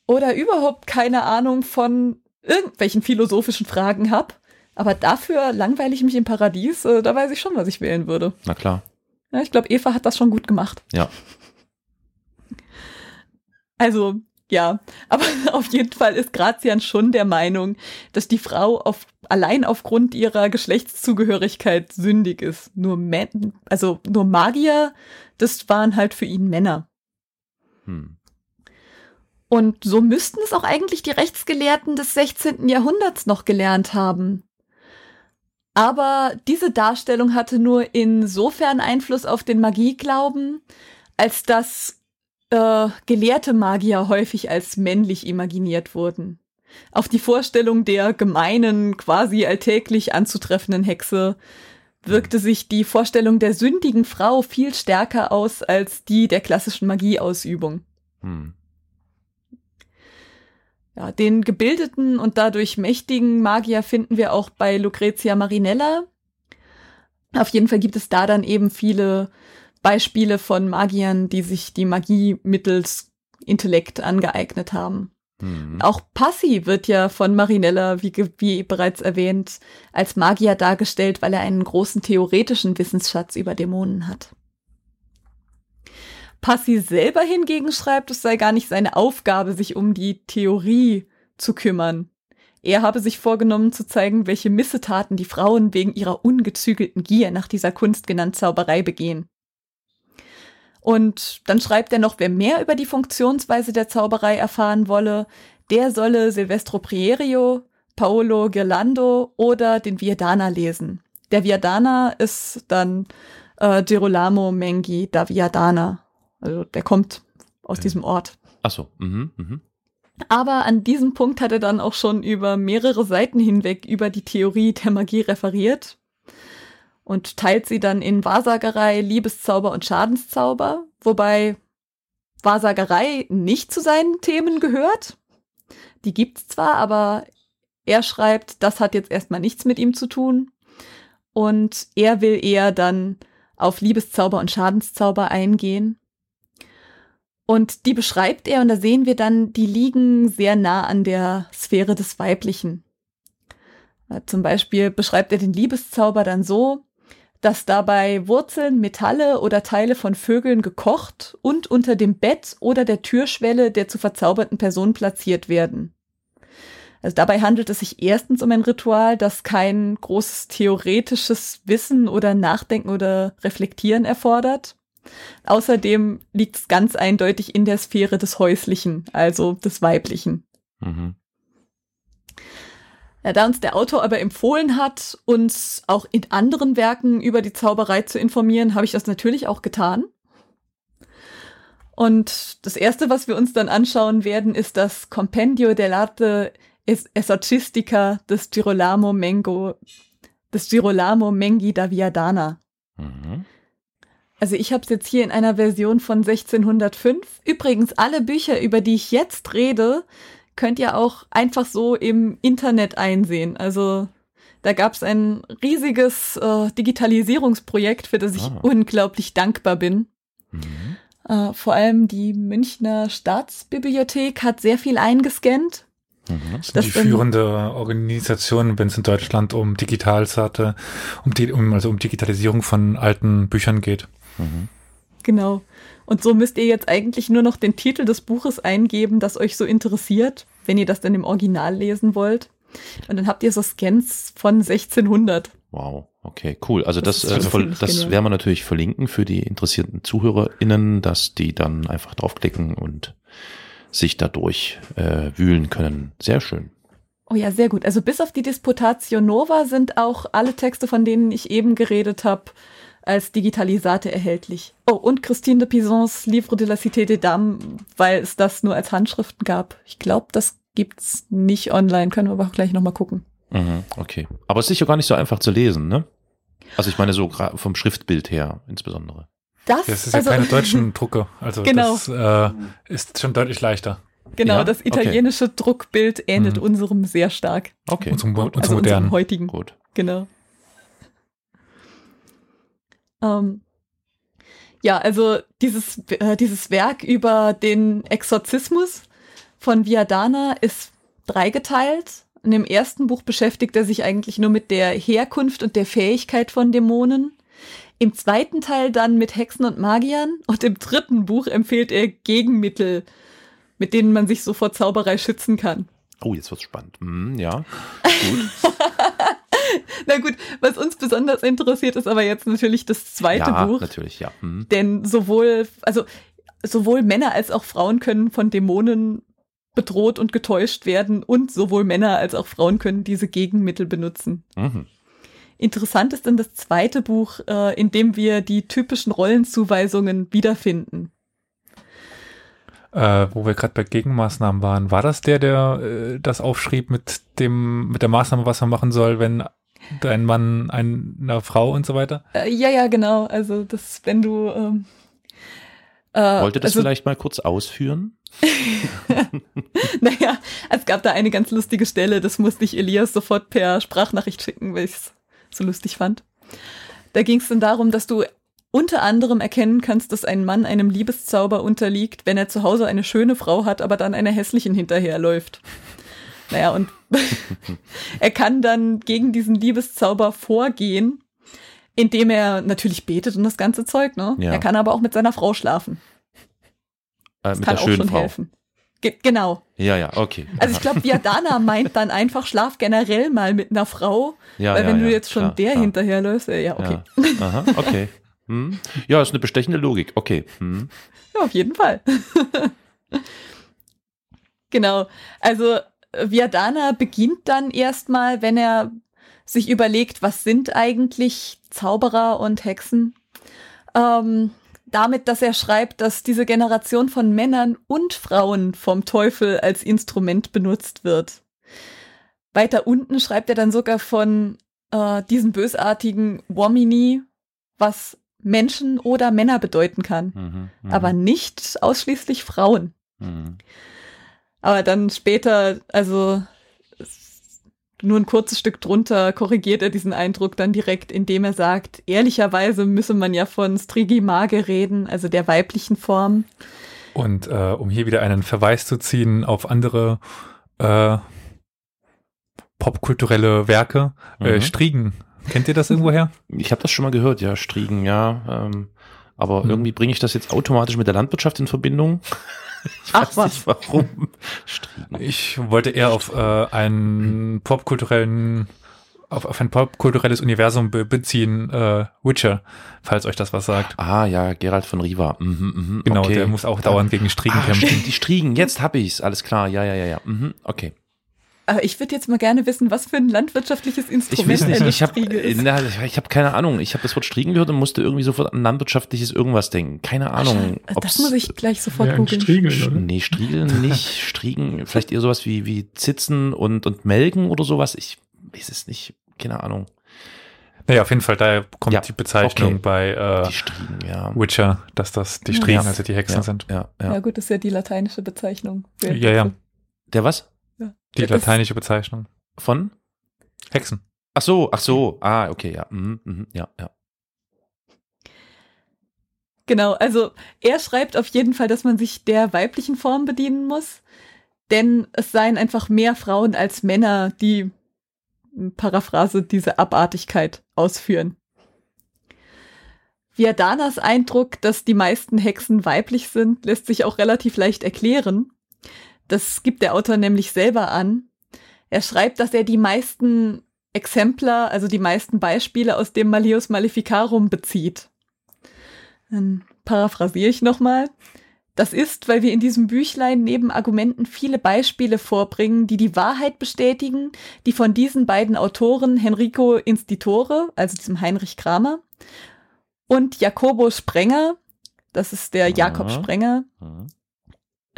oder überhaupt keine Ahnung von irgendwelchen philosophischen Fragen habe, aber dafür langweile ich mich im Paradies, äh, da weiß ich schon, was ich wählen würde. Na klar. Ja, ich glaube, Eva hat das schon gut gemacht. Ja. Also, ja, aber auf jeden Fall ist Grazian schon der Meinung, dass die Frau auf, allein aufgrund ihrer Geschlechtszugehörigkeit sündig ist. Nur Men also nur Magier, das waren halt für ihn Männer. Hm. Und so müssten es auch eigentlich die Rechtsgelehrten des 16. Jahrhunderts noch gelernt haben. Aber diese Darstellung hatte nur insofern Einfluss auf den Magieglauben, als dass äh, gelehrte Magier häufig als männlich imaginiert wurden. Auf die Vorstellung der gemeinen, quasi alltäglich anzutreffenden Hexe wirkte sich die Vorstellung der sündigen Frau viel stärker aus als die der klassischen Magieausübung. Hm. Ja, den gebildeten und dadurch mächtigen Magier finden wir auch bei Lucrezia Marinella. Auf jeden Fall gibt es da dann eben viele Beispiele von Magiern, die sich die Magie mittels Intellekt angeeignet haben. Mhm. Auch Passi wird ja von Marinella, wie, wie bereits erwähnt, als Magier dargestellt, weil er einen großen theoretischen Wissensschatz über Dämonen hat. Passi selber hingegen schreibt, es sei gar nicht seine Aufgabe, sich um die Theorie zu kümmern. Er habe sich vorgenommen zu zeigen, welche Missetaten die Frauen wegen ihrer ungezügelten Gier nach dieser Kunst genannt Zauberei begehen. Und dann schreibt er noch, wer mehr über die Funktionsweise der Zauberei erfahren wolle, der solle Silvestro Prierio, Paolo Girlando oder den Viadana lesen. Der Viadana ist dann äh, Girolamo Mengi da Viadana. Also der kommt aus diesem Ort. Ach so. Mhm, mhm. Aber an diesem Punkt hat er dann auch schon über mehrere Seiten hinweg über die Theorie der Magie referiert und teilt sie dann in Wahrsagerei, Liebeszauber und Schadenszauber, wobei Wahrsagerei nicht zu seinen Themen gehört. Die gibt's zwar, aber er schreibt, das hat jetzt erstmal nichts mit ihm zu tun. Und er will eher dann auf Liebeszauber und Schadenszauber eingehen. Und die beschreibt er und da sehen wir dann, die liegen sehr nah an der Sphäre des Weiblichen. Zum Beispiel beschreibt er den Liebeszauber dann so, dass dabei Wurzeln, Metalle oder Teile von Vögeln gekocht und unter dem Bett oder der Türschwelle der zu verzauberten Person platziert werden. Also dabei handelt es sich erstens um ein Ritual, das kein großes theoretisches Wissen oder Nachdenken oder Reflektieren erfordert. Außerdem liegt es ganz eindeutig in der Sphäre des Häuslichen, also des Weiblichen. Mhm. Ja, da uns der Autor aber empfohlen hat, uns auch in anderen Werken über die Zauberei zu informieren, habe ich das natürlich auch getan. Und das erste, was wir uns dann anschauen werden, ist das Compendio dell'arte esorcistica des Girolamo Mengo, des Girolamo Mengi da Viadana. Mhm. Also ich habe es jetzt hier in einer Version von 1605. Übrigens, alle Bücher, über die ich jetzt rede, könnt ihr auch einfach so im Internet einsehen. Also da gab es ein riesiges äh, Digitalisierungsprojekt, für das ich ah. unglaublich dankbar bin. Mhm. Äh, vor allem die Münchner Staatsbibliothek hat sehr viel eingescannt. Mhm. Das ist die führende Organisation, wenn es in Deutschland um Digitalsate, um, die, um, also um Digitalisierung von alten Büchern geht. Mhm. Genau. Und so müsst ihr jetzt eigentlich nur noch den Titel des Buches eingeben, das euch so interessiert, wenn ihr das dann im Original lesen wollt. Und dann habt ihr so Scans von 1600. Wow, Okay, cool. Also das, Das das, äh, voll, das genial. werden wir natürlich verlinken für die interessierten ZuhörerInnen, dass die dann einfach draufklicken und sich dadurch äh, wühlen können. Sehr schön. Oh ja, sehr gut. Also bis auf die Disputatio Nova sind auch alle Texte, von denen ich eben geredet habe, als Digitalisate erhältlich. Oh, und Christine de Pisons Livre de la Cité des Dames, weil es das nur als Handschriften gab. Ich glaube, das gibt's nicht online. Können wir aber auch gleich nochmal gucken. Mhm, okay. Aber es ist sicher gar nicht so einfach zu lesen, ne? Also ich meine so vom Schriftbild her insbesondere. Das, Das ist ja also, keine deutschen Drucke. Also Genau. das äh, ist schon deutlich leichter. genau, Ja? das Okay. italienische Druckbild ähnelt Mhm. unserem sehr stark. Okay, Unserem, unserem Also modernen. unserem heutigen. gut. Genau. Ähm, ja, also dieses, äh, dieses Werk über den Exorzismus von Viadana ist dreigeteilt. In dem ersten Buch beschäftigt er sich eigentlich nur mit der Herkunft und der Fähigkeit von Dämonen. Im zweiten Teil dann mit Hexen und Magiern. Und im dritten Buch empfiehlt er Gegenmittel, mit denen man sich so vor Zauberei schützen kann. Oh, jetzt wird's spannend. Mhm, ja, gut. Na gut, was uns besonders interessiert, ist aber jetzt natürlich das zweite ja, Buch. natürlich, ja. Mhm. Denn sowohl, also sowohl Männer als auch Frauen können von Dämonen bedroht und getäuscht werden und sowohl Männer als auch Frauen können diese Gegenmittel benutzen. Mhm. Interessant ist dann das zweite Buch, äh, in dem wir die typischen Rollenzuweisungen wiederfinden. Äh, wo wir gerade bei Gegenmaßnahmen waren, war das der, der äh, das aufschrieb mit dem mit der Maßnahme, was man machen soll, wenn dein Mann ein- einer Frau und so weiter? Äh, ja, ja, genau. Also das, wenn du ähm, äh, Wollt ihr das also, vielleicht mal kurz ausführen? Naja, es gab da eine ganz lustige Stelle, das musste ich Elias sofort per Sprachnachricht schicken, weil ich es so lustig fand. Da ging es dann darum, dass du unter anderem erkennen kannst, dass ein Mann einem Liebeszauber unterliegt, wenn er zu Hause eine schöne Frau hat, aber dann einer hässlichen hinterherläuft. Naja, und er kann dann gegen diesen Liebeszauber vorgehen, indem er natürlich betet und das ganze Zeug, ne? Ja. Er kann aber auch mit seiner Frau schlafen. Äh, Das mit kann der auch schönen schon Frau. helfen. Ge genau. Ja, ja, okay. Also ich glaube, Viadana meint dann einfach, schlaf generell mal mit einer Frau, ja, weil ja, wenn du jetzt schon klar, der klar. hinterherläufst, äh, ja, okay. Ja. Aha, okay. Hm. Ja, ist eine bestechende Logik. Okay. Hm. Ja, auf jeden Fall. genau. Also Viadana beginnt dann erstmal, wenn er sich überlegt, was sind eigentlich Zauberer und Hexen, ähm, damit, dass er schreibt, dass diese Generation von Männern und Frauen vom Teufel als Instrument benutzt wird. Weiter unten schreibt er dann sogar von äh, diesen bösartigen Womini, was Menschen oder Männer bedeuten kann Mhm, mhm, aber nicht ausschließlich Frauen. mhm. Aber dann später, also nur ein kurzes Stück drunter, korrigiert er diesen Eindruck dann direkt, indem er sagt, ehrlicherweise müsse man ja von Strigimage reden, also der weiblichen Form. Und äh, um hier wieder einen Verweis zu ziehen auf andere äh, popkulturelle Werke, äh, Mhm. Striegen. Kennt ihr das irgendwoher? Ich habe das schon mal gehört, ja, Striegen, ja. Ähm, aber Hm. irgendwie bringe ich das jetzt automatisch mit der Landwirtschaft in Verbindung. Ich Ach, weiß was. nicht warum. Striegen. Ich wollte eher auf äh, einen popkulturellen, auf, auf ein popkulturelles Universum be beziehen, äh, Witcher, falls euch das was sagt. Ah ja, Gerald von Riva. Mhm, mhm, Genau, okay. der muss auch dauernd gegen Striegen Ah, kämpfen. stimmt, die Striegen, jetzt hab ich's. Alles klar, ja, ja, ja, ja. Mhm, okay. Aber ich würde jetzt mal gerne wissen, was für ein landwirtschaftliches Ich Instrument weiß nicht, eine ich habe Striege ist. na, ich hab keine Ahnung. Ich habe das Wort Striegen gehört und musste irgendwie sofort an landwirtschaftliches irgendwas denken. Keine Ahnung. das muss ich gleich sofort Ja, googeln. Striegeln, oder? Nee, Striegeln nicht. Striegen, vielleicht eher sowas wie, wie Zitzen und, und Melken oder sowas. Ich weiß es nicht. Keine Ahnung. Naja, auf jeden Fall, daher kommt Ja, die Bezeichnung okay. bei äh, Die Striegen, ja. Witcher, dass das die. Striegen, Ja. also die Hexen ja, sind. Ja, Ja. ja. gut, das ist ja die lateinische Bezeichnung. Ja, ja. Der was? Die lateinische Bezeichnung. Von? Hexen. Ach so, ach so. Ah, okay, ja. Mhm, mhm, ja, ja. Genau, also er schreibt auf jeden Fall, dass man sich der weiblichen Form bedienen muss, denn es seien einfach mehr Frauen als Männer, die Paraphrase diese Abartigkeit ausführen. Viadanas Eindruck, dass die meisten Hexen weiblich sind, lässt sich auch relativ leicht erklären. Das gibt der Autor nämlich selber an. Er schreibt, dass er die meisten Exemplar, also die meisten Beispiele aus dem Malleus Maleficarum bezieht. Dann paraphrasiere ich nochmal. Das ist, weil wir in diesem Büchlein neben Argumenten viele Beispiele vorbringen, die die Wahrheit bestätigen, die von diesen beiden Autoren Henrico Institore, also diesem Heinrich Kramer, und Jacobo Sprenger, das ist der Jakob Sprenger,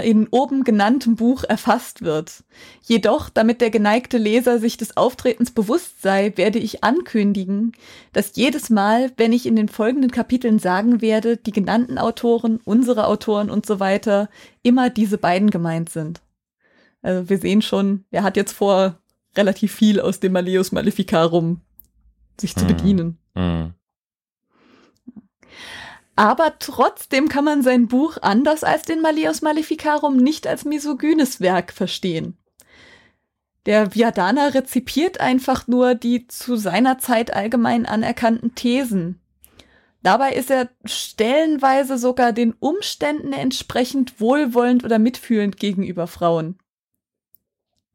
in oben genanntem Buch erfasst wird. Jedoch, damit der geneigte Leser sich des Auftretens bewusst sei, werde ich ankündigen, dass jedes Mal, wenn ich in den folgenden Kapiteln sagen werde, die genannten Autoren, unsere Autoren und so weiter, immer diese beiden gemeint sind. Also wir sehen schon, er hat jetzt vor, relativ viel aus dem Malleus Maleficarum sich zu Hm. bedienen. Mhm. Aber trotzdem kann man sein Buch anders als den Malleus Maleficarum nicht als misogynes Werk verstehen. Der Viadana rezipiert einfach nur die zu seiner Zeit allgemein anerkannten Thesen. Dabei ist er stellenweise sogar den Umständen entsprechend wohlwollend oder mitfühlend gegenüber Frauen.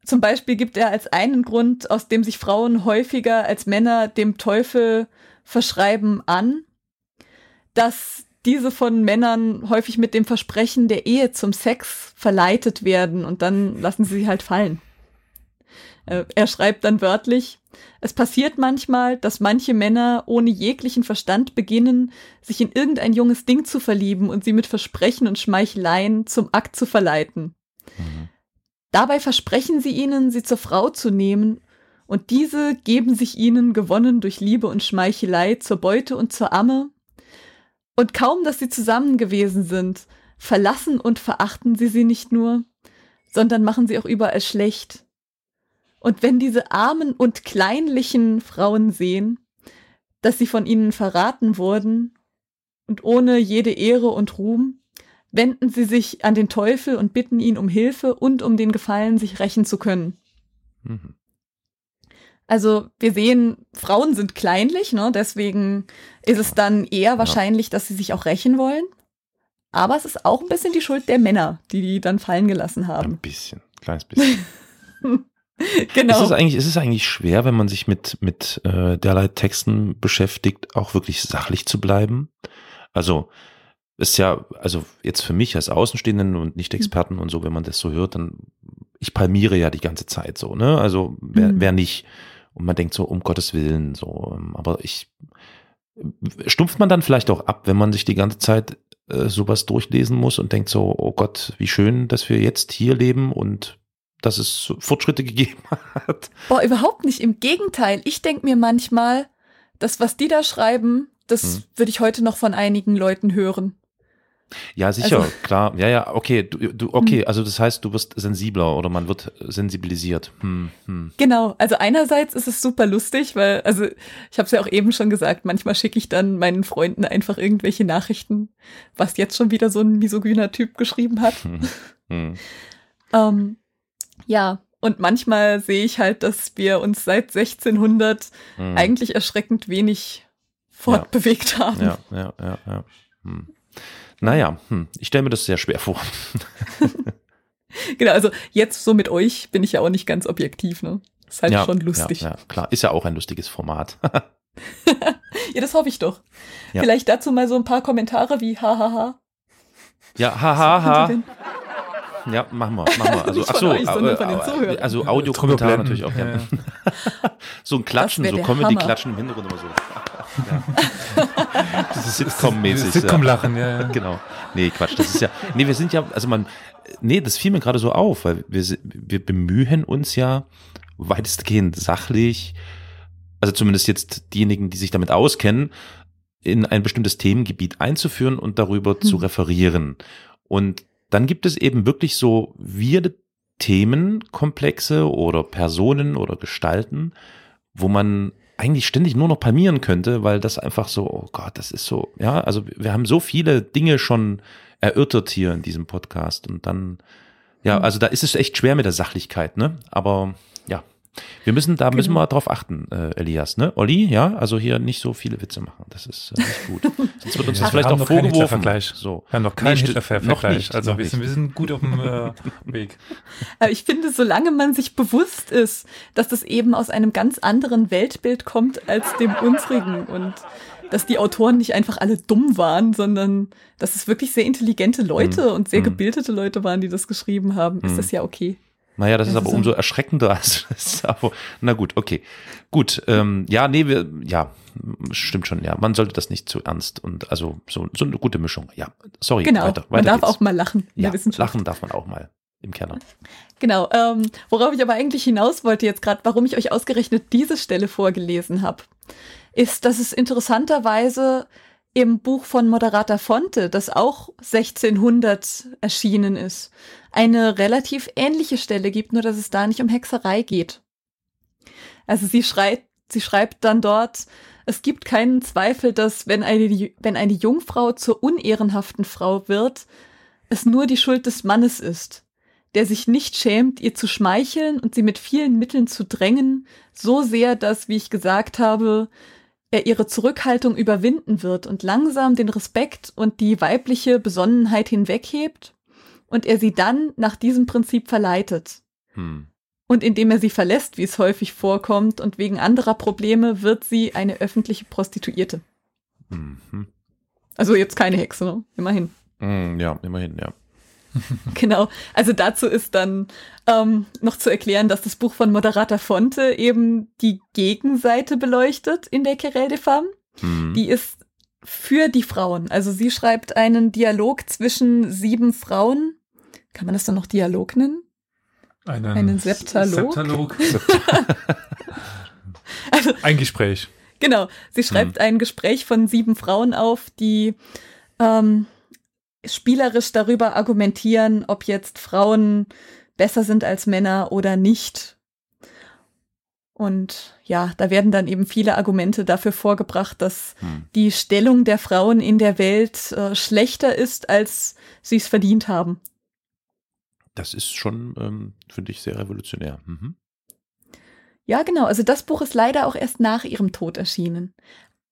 Zum Beispiel gibt er als einen Grund, aus dem sich Frauen häufiger als Männer dem Teufel verschreiben, an, dass diese von Männern häufig mit dem Versprechen der Ehe zum Sex verleitet werden und dann lassen sie sie halt fallen. Äh, Er schreibt dann wörtlich, es passiert manchmal, dass manche Männer ohne jeglichen Verstand beginnen, sich in irgendein junges Ding zu verlieben und sie mit Versprechen und Schmeicheleien zum Akt zu verleiten. Mhm. Dabei versprechen sie ihnen, sie zur Frau zu nehmen, und diese geben sich ihnen, gewonnen durch Liebe und Schmeichelei, zur Beute und zur Amme. Und kaum, dass sie zusammen gewesen sind, verlassen und verachten sie sie nicht nur, sondern machen sie auch überall schlecht. Und wenn diese armen und kleinlichen Frauen sehen, dass sie von ihnen verraten wurden und ohne jede Ehre und Ruhm, wenden sie sich an den Teufel und bitten ihn um Hilfe und um den Gefallen, sich rächen zu können. Mhm. Also wir sehen, Frauen sind kleinlich, ne? deswegen ist es dann eher wahrscheinlich, dass sie sich auch rächen wollen. Aber es ist auch ein bisschen die Schuld der Männer, die die dann fallen gelassen Ein haben. bisschen, kleines bisschen. genau. Ist es eigentlich, ist es eigentlich schwer, wenn man sich mit, mit äh, derlei Texten beschäftigt, auch wirklich sachlich zu bleiben? Also, ist ja, also jetzt für mich als Außenstehenden und Nicht-Experten und so, wenn man das so hört, dann, ich palmiere ja die ganze Zeit so, ne? Also, wer, Mhm. wer nicht? Und man denkt so, um Gottes Willen, so, ähm, aber ich, stumpft man dann vielleicht auch ab, wenn man sich die ganze Zeit äh, sowas durchlesen muss und denkt so, oh Gott, wie schön, dass wir jetzt hier leben und dass es Fortschritte gegeben hat. Boah, überhaupt nicht. Im Gegenteil. Ich denke mir manchmal, das, was die da schreiben, das Hm. würde ich heute noch von einigen Leuten hören. Ja, sicher, Also- klar. Ja, ja, okay, du, du okay, Hm. also das heißt, du wirst sensibler oder man wird sensibilisiert. Hm, hm. Genau, also einerseits ist es super lustig, weil, also ich habe es ja auch eben schon gesagt, manchmal schicke ich dann meinen Freunden einfach irgendwelche Nachrichten, was jetzt schon wieder so ein misogyner Typ geschrieben hat. Hm, hm. Ähm, ja, und manchmal sehe ich halt, dass wir uns seit 1600 hm. eigentlich erschreckend wenig fortbewegt haben. Ja, ja, ja, ja. Naja, hm. ich stelle mir das sehr schwer vor. Genau, also jetzt so mit euch bin ich ja auch nicht ganz objektiv, ne? Ist halt ja, schon lustig. Ja, ja, klar. Ist ja auch ein lustiges Format. Ja, das hoffe ich doch. Ja. Vielleicht dazu mal so ein paar Kommentare wie hahaha. ja, hahaha. Ja, machen wir, machen wir. Also, Nicht von ach so, euch, sondern von den äh, Zuhörern. also Audiokommentare natürlich auch Ja, gerne. so ein Klatschen, so Comedy Hammer. klatschen im Hintergrund immer so. Ja. Das ist Sitcom-mäßig. Sitcom-Lachen, ja. ja. Genau. Nee, Quatsch. Das ist ja, nee, wir sind ja, also man, nee, das fiel mir gerade so auf, weil wir, wir bemühen uns ja weitestgehend sachlich, also zumindest jetzt diejenigen, die sich damit auskennen, in ein bestimmtes Themengebiet einzuführen und darüber zu Mhm. referieren. Und dann gibt es eben wirklich so weirde Themenkomplexe oder Personen oder Gestalten, wo man eigentlich ständig nur noch palmieren könnte, weil das einfach so, oh Gott, das ist so, ja, also wir haben so viele Dinge schon erörtert hier in diesem Podcast und dann, ja, Mhm. also da ist es echt schwer mit der Sachlichkeit, ne? Aber ja, Wir müssen, da müssen Genau. wir drauf achten, äh, Elias, ne? Olli, ja, also hier nicht so viele Witze machen. Das ist äh, nicht gut. Sonst wird uns Ja, das vielleicht auch noch keinen vorgeworfen. So. Wir haben noch keinen Nee, Hitler-Vergleich. also noch wir, sind, wir sind gut auf dem äh, Weg. Aber ich finde, solange man sich bewusst ist, dass das eben aus einem ganz anderen Weltbild kommt als dem unsrigen und dass die Autoren nicht einfach alle dumm waren, sondern dass es wirklich sehr intelligente Leute Hm. und sehr Hm. gebildete Leute waren, die das geschrieben haben, ist Hm. das ja okay. Naja, das ist Das aber ist umso erschreckender. als das ist aber, na gut, okay. Gut, ähm, ja, nee, wir, ja, stimmt schon, ja. Man sollte das nicht zu ernst und also so, so eine gute Mischung. Ja, sorry, Genau, weiter. man weiter darf geht's. auch mal lachen ja, lachen darf man auch mal im Keller. Genau, ähm, worauf ich aber eigentlich hinaus wollte jetzt gerade, warum ich euch ausgerechnet diese Stelle vorgelesen habe, ist, dass es interessanterweise im Buch von Moderata Fonte, das auch 1600 erschienen ist, eine relativ ähnliche Stelle gibt, nur dass es da nicht um Hexerei geht. Also sie schreibt, sie schreibt dann dort, es gibt keinen Zweifel, dass wenn eine, wenn eine Jungfrau zur unehrenhaften Frau wird, es nur die Schuld des Mannes ist der sich nicht schämt, ihr zu schmeicheln und sie mit vielen Mitteln zu drängen, so sehr, dass, wie ich gesagt habe, er ihre Zurückhaltung überwinden wird und langsam den Respekt und die weibliche Besonnenheit hinweghebt und er sie dann nach diesem Prinzip verleitet. Hm. Und indem er sie verlässt, wie es häufig vorkommt, und wegen anderer Probleme wird sie eine öffentliche Prostituierte. Mhm. Also jetzt keine Hexe, ne? immerhin. Hm, Ja, immerhin, ja. Genau, also dazu ist dann ähm, noch zu erklären, dass das Buch von Moderata Fonte eben die Gegenseite beleuchtet in der Querelle des Femmes. Hm. Die ist für die Frauen. Also sie schreibt einen Dialog zwischen sieben Frauen. Kann man das dann noch Dialog nennen? Einen, Einen Septalog? Septalog. Also Ein Gespräch. Genau, sie schreibt ein Gespräch von sieben Frauen auf, die ähm, spielerisch darüber argumentieren, ob jetzt Frauen besser sind als Männer oder nicht. Und ja, da werden dann eben viele Argumente dafür vorgebracht, dass Hm. die Stellung der Frauen in der Welt äh, schlechter ist, als sie es verdient haben. Das ist schon, ähm, finde ich, sehr revolutionär. Mhm. Ja, genau. Also das Buch ist leider auch erst nach ihrem Tod erschienen.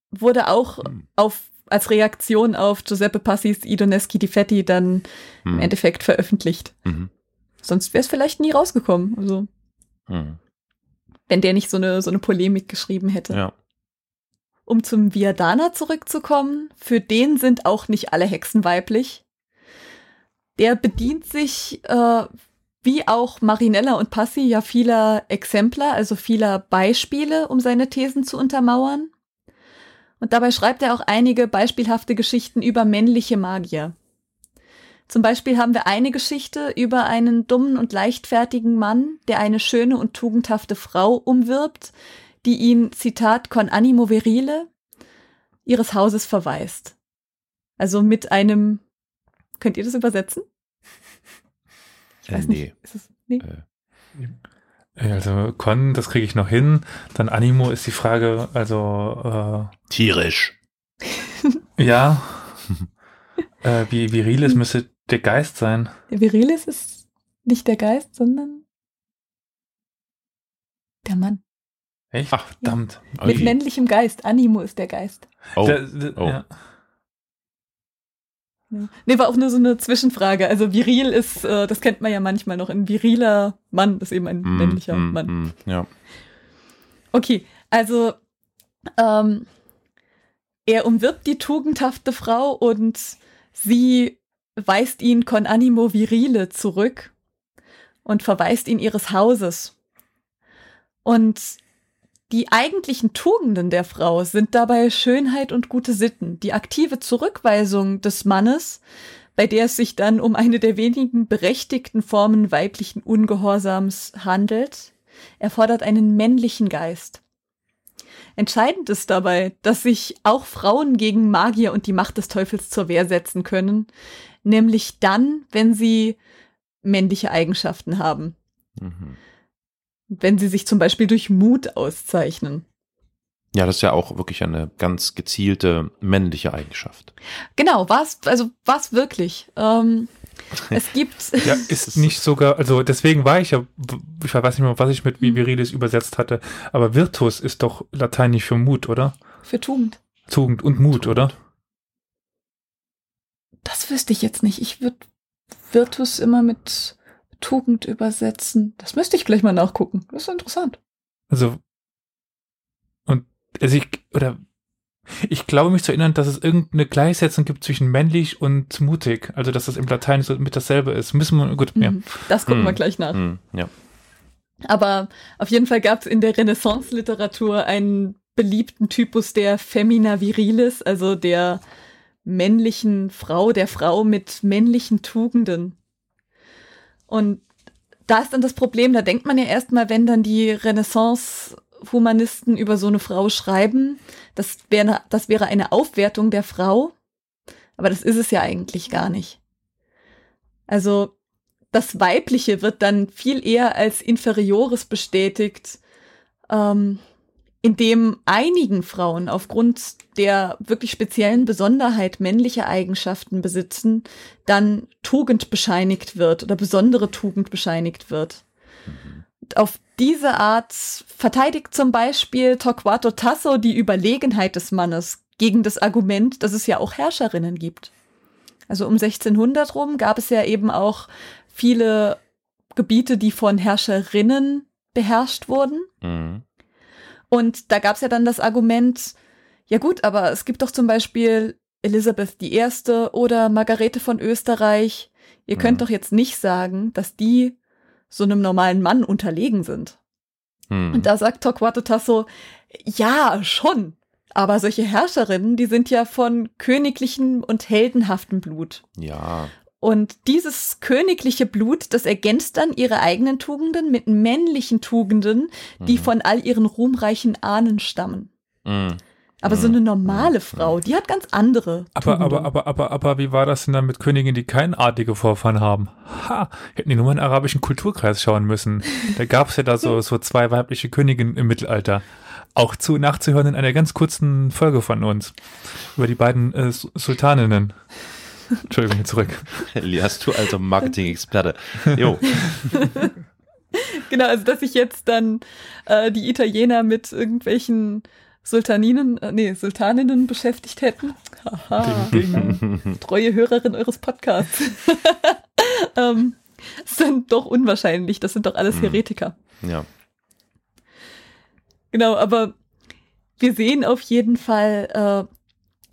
Wurde auch Hm. auf, als Reaktion auf Giuseppe Passis Idoneschi di Fetti dann Hm. im Endeffekt veröffentlicht. Mhm. Sonst wäre es vielleicht nie rausgekommen. Also, Mhm. wenn der nicht so eine, so eine Polemik geschrieben hätte. Ja. Um zum Viadana zurückzukommen, für den sind auch nicht alle Hexen weiblich. Der bedient sich, äh, wie auch Marinella und Passi, ja vieler Exemplar, also vieler Beispiele, um seine Thesen zu untermauern. Und dabei schreibt er auch einige beispielhafte Geschichten über männliche Magier. Zum Beispiel haben wir eine Geschichte über einen dummen und leichtfertigen Mann, der eine schöne und tugendhafte Frau umwirbt, die ihn, Zitat, con animo virile, ihres Hauses verweist. Also mit einem, könnt ihr das übersetzen? Ich Äh, weiß nee. nicht. Ist es, nee? Äh, Also Con, das kriege ich noch hin. Dann Animo ist die Frage, also Tierisch. äh, ja, äh, wie viriles müsste der Geist sein. Der Virilis ist nicht der Geist, sondern der Mann. Echt? Ach, verdammt. Mit Ui. männlichem Geist. Animo ist der Geist. Oh. Der- der- Oh. ja. Nee, war auch nur so eine Zwischenfrage. Also viril ist, äh, das kennt man ja manchmal noch, ein viriler Mann ist eben ein Mm, männlicher mm, Mann. mm, Ja. Okay, also ähm, er umwirbt die tugendhafte Frau und sie weist ihn con animo virile zurück und verweist ihn ihres Hauses. Und die eigentlichen Tugenden der Frau sind dabei Schönheit und gute Sitten. Die aktive Zurückweisung des Mannes, bei der es sich dann um eine der wenigen berechtigten Formen weiblichen Ungehorsams handelt, erfordert einen männlichen Geist. Entscheidend ist dabei, dass sich auch Frauen gegen Magier und die Macht des Teufels zur Wehr setzen können, nämlich dann, wenn sie männliche Eigenschaften haben, Mhm. Wenn sie sich zum Beispiel durch Mut auszeichnen. Ja, das ist ja auch wirklich eine ganz gezielte männliche Eigenschaft. Genau, was, also was wirklich. Ähm, Es gibt. Ja, ist nicht sogar, also deswegen war ich ja, ich weiß nicht mehr, was ich mit Virilis übersetzt hatte, aber Virtus ist doch lateinisch für Mut, oder? Für Tugend. Tugend und Mut, oder? Das wüsste ich jetzt nicht. Ich würde Virtus immer mit Tugend übersetzen. Das müsste ich gleich mal nachgucken. Das ist interessant. Also, und, also ich, oder, ich glaube mich zu erinnern, dass es irgendeine Gleichsetzung gibt zwischen männlich und mutig. Also, dass das im Latein so mit dasselbe ist. Müssen wir, gut, ja. Mhm. Das gucken Hm. wir gleich nach. Hm, ja. Aber auf jeden Fall gab es in der Renaissance-Literatur einen beliebten Typus der Femina Virilis, also der männlichen Frau, der Frau mit männlichen Tugenden. Und da ist dann das Problem, da denkt man ja erstmal, wenn dann die Renaissance-Humanisten über so eine Frau schreiben, das wäre, das wäre eine Aufwertung der Frau. Aber das ist es ja eigentlich gar nicht. Also das Weibliche wird dann viel eher als Inferiores bestätigt, ähm, indem einigen Frauen aufgrund der wirklich speziellen Besonderheit männliche Eigenschaften besitzen, dann Tugend bescheinigt wird oder besondere Tugend bescheinigt wird. Und auf diese Art verteidigt zum Beispiel Torquato Tasso die Überlegenheit des Mannes gegen das Argument, dass es ja auch Herrscherinnen gibt. Also um 1600 rum gab es ja eben auch viele Gebiete, die von Herrscherinnen beherrscht wurden. Mhm. Und da gab es ja dann das Argument, ja gut, aber es gibt doch zum Beispiel Elisabeth I. oder Margarete von Österreich. Ihr könnt Mhm. doch jetzt nicht sagen, dass die so einem normalen Mann unterlegen sind. Hm. Und da sagt Torquato Tasso, ja, schon. Aber solche Herrscherinnen, die sind ja von königlichem und heldenhaftem Blut. ja. Und dieses königliche Blut, das ergänzt dann ihre eigenen Tugenden mit männlichen Tugenden, die Mhm. von all ihren ruhmreichen Ahnen stammen. Mhm. Aber so Mhm. eine normale Frau, die hat ganz andere. Aber, Tugenden. aber, aber, aber, aber, wie war das denn dann mit Königinnen, die kein adlige Vorfahren haben? Ha, hätten die nur mal in den arabischen Kulturkreis schauen müssen. Da gab es ja da so, so zwei weibliche Königinnen im Mittelalter. Auch zu nachzuhören in einer ganz kurzen Folge von uns. Über die beiden äh, Su- Sultaninnen. Entschuldigung, zurück. Elias, du alter Marketing-Experte. Jo. Genau, also dass sich jetzt dann äh, die Italiener mit irgendwelchen Sultaninen, äh, nee, Sultaninnen beschäftigt hätten. Haha, treue Hörerin eures Podcasts. ähm, sind doch unwahrscheinlich, das sind doch alles Mhm. Heretiker. ja. Genau, aber wir sehen auf jeden Fall, äh,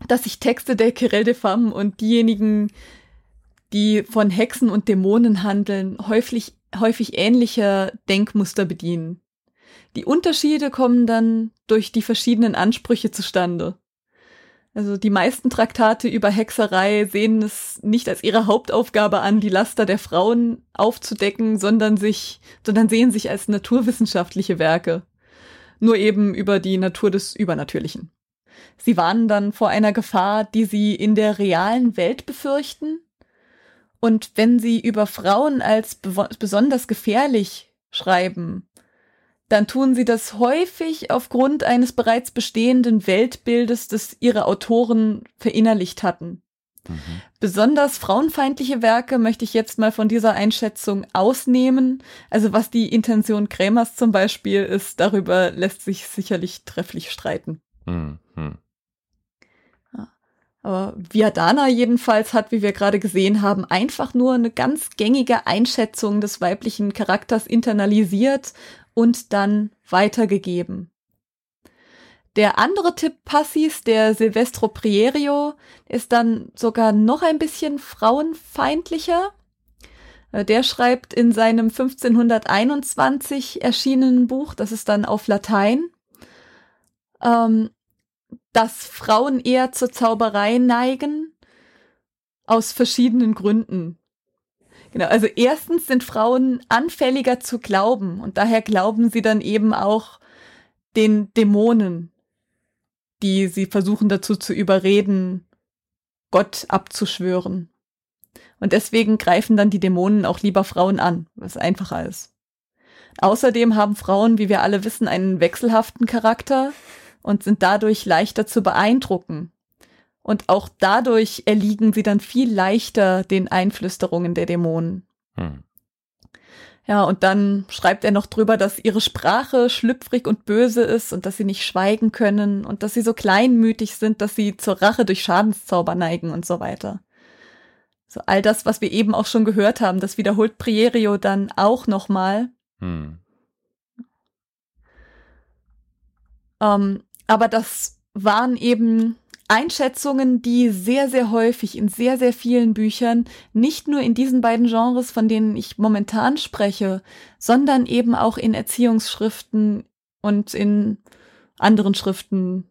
dass sich Texte der Querelle des Femmes und diejenigen, die von Hexen und Dämonen handeln, häufig, häufig ähnlicher Denkmuster bedienen. Die Unterschiede kommen dann durch die verschiedenen Ansprüche zustande. Also die meisten Traktate über Hexerei sehen es nicht als ihre Hauptaufgabe an, die Laster der Frauen aufzudecken, sondern sich, sondern sehen sich als naturwissenschaftliche Werke nur eben über die Natur des Übernatürlichen. Sie warnen dann vor einer Gefahr, die sie in der realen Welt befürchten. Und wenn sie über Frauen als besonders gefährlich schreiben, dann tun sie das häufig aufgrund eines bereits bestehenden Weltbildes, das ihre Autoren verinnerlicht hatten. Mhm. Besonders frauenfeindliche Werke möchte ich jetzt mal von dieser Einschätzung ausnehmen. Also was die Intention Krämers zum Beispiel ist, darüber lässt sich sicherlich trefflich streiten. Mhm. Mhm. Aber Viadana jedenfalls hat, wie wir gerade gesehen haben, einfach nur eine ganz gängige Einschätzung des weiblichen Charakters internalisiert und dann weitergegeben. Der andere Tipp Passis, der Silvestro Prierio, ist dann sogar noch ein bisschen frauenfeindlicher. Äh, Der schreibt in seinem 1521 erschienenen Buch, das ist dann auf Latein, ähm, dass Frauen eher zur Zauberei neigen, aus verschiedenen Gründen. Genau, also erstens sind Frauen anfälliger zu glauben und daher glauben sie dann eben auch den Dämonen, die sie versuchen dazu zu überreden, Gott abzuschwören. Und deswegen greifen dann die Dämonen auch lieber Frauen an, was einfacher ist. Außerdem haben Frauen, wie wir alle wissen, einen wechselhaften Charakter und sind dadurch leichter zu beeindrucken. Und auch dadurch erliegen sie dann viel leichter den Einflüsterungen der Dämonen. Hm. Ja, und dann schreibt er noch drüber, dass ihre Sprache schlüpfrig und böse ist und dass sie nicht schweigen können und dass sie so kleinmütig sind, dass sie zur Rache durch Schadenszauber neigen und so weiter. So all das, was wir eben auch schon gehört haben, das wiederholt Prierio dann auch nochmal. Hm. Ähm, aber das waren eben Einschätzungen, die sehr, sehr häufig in sehr, sehr vielen Büchern, nicht nur in diesen beiden Genres, von denen ich momentan spreche, sondern eben auch in Erziehungsschriften und in anderen Schriften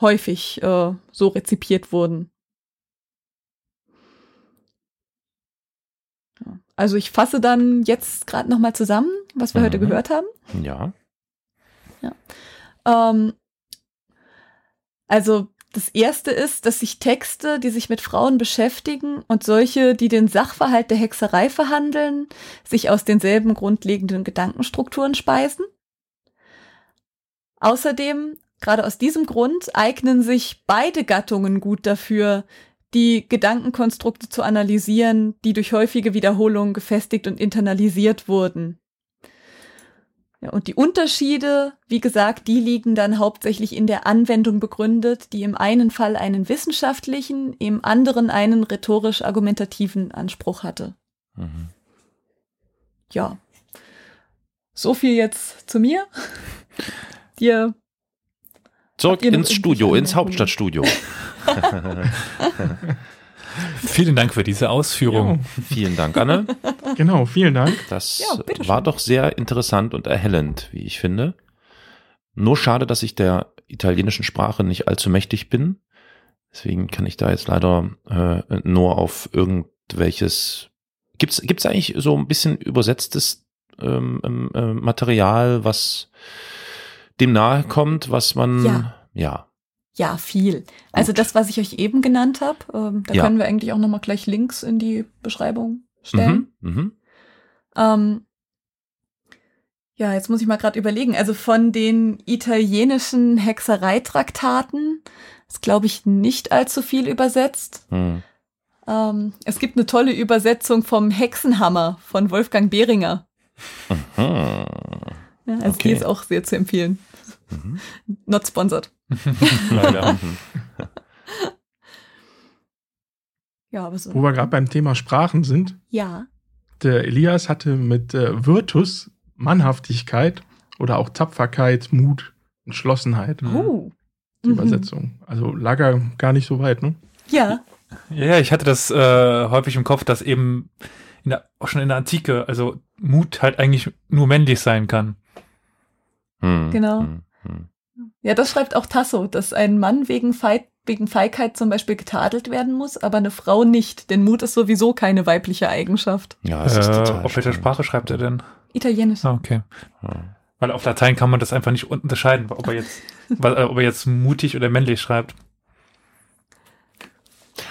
häufig äh, so rezipiert wurden. Also ich fasse dann jetzt gerade noch mal zusammen, was wir mhm. heute gehört haben. Ja. ja. Ähm, also das erste ist, dass sich Texte, die sich mit Frauen beschäftigen und solche, die den Sachverhalt der Hexerei verhandeln, sich aus denselben grundlegenden Gedankenstrukturen speisen. Außerdem, gerade aus diesem Grund, eignen sich beide Gattungen gut dafür, die Gedankenkonstrukte zu analysieren, die durch häufige Wiederholungen gefestigt und internalisiert wurden. Ja, und die Unterschiede, wie gesagt, die liegen dann hauptsächlich in der Anwendung begründet, die im einen Fall einen wissenschaftlichen, im anderen einen rhetorisch-argumentativen Anspruch hatte. Mhm. Ja. So viel jetzt zu mir. Dir. Zurück ins Studio, ins Hauptstadtstudio. Vielen Dank für diese Ausführung. Ja. Vielen Dank, Anne. Genau, vielen Dank. Das ja, war doch sehr interessant und erhellend, wie ich finde. Nur schade, dass ich der italienischen Sprache nicht allzu mächtig bin. Deswegen kann ich da jetzt leider äh, nur auf irgendwelches. Gibt's gibt's eigentlich so ein bisschen übersetztes ähm, ähm äh, Material, was dem nahe kommt, was man ja. ja ja, viel. Also das, was ich euch eben genannt habe, ähm, da ja. können wir eigentlich auch nochmal gleich Links in die Beschreibung stellen. Mhm, mh. ähm, ja, jetzt muss ich mal gerade überlegen. Also von den italienischen Hexereitraktaten ist, glaube ich, nicht allzu viel übersetzt. Mhm. Ähm, es gibt eine tolle Übersetzung vom Hexenhammer von Wolfgang Behringer. Mhm. Ja, also okay. die ist auch sehr zu empfehlen. Mhm. Not sponsored. Leider. ja, aber so. Wo wir gerade beim Thema Sprachen sind. Ja. Der Elias hatte mit äh, Virtus Mannhaftigkeit oder auch Tapferkeit, Mut, Entschlossenheit. Oh. Die mhm. Übersetzung. Also lag er gar nicht so weit, ne? Ja. Ja, ich hatte das äh, häufig im Kopf, dass eben in der, auch schon in der Antike, also Mut halt eigentlich nur männlich sein kann. Hm. Genau. Hm. Hm. Ja, das schreibt auch Tasso, dass ein Mann wegen, Fei wegen Feigheit zum Beispiel getadelt werden muss, aber eine Frau nicht, denn Mut ist sowieso keine weibliche Eigenschaft. Ja, das äh, ist total Auf welcher Sprache schreibt er denn? Italienisch. Ah, okay. Ja. Weil auf Latein kann man das einfach nicht unterscheiden, ob er jetzt, ob er jetzt mutig oder männlich schreibt.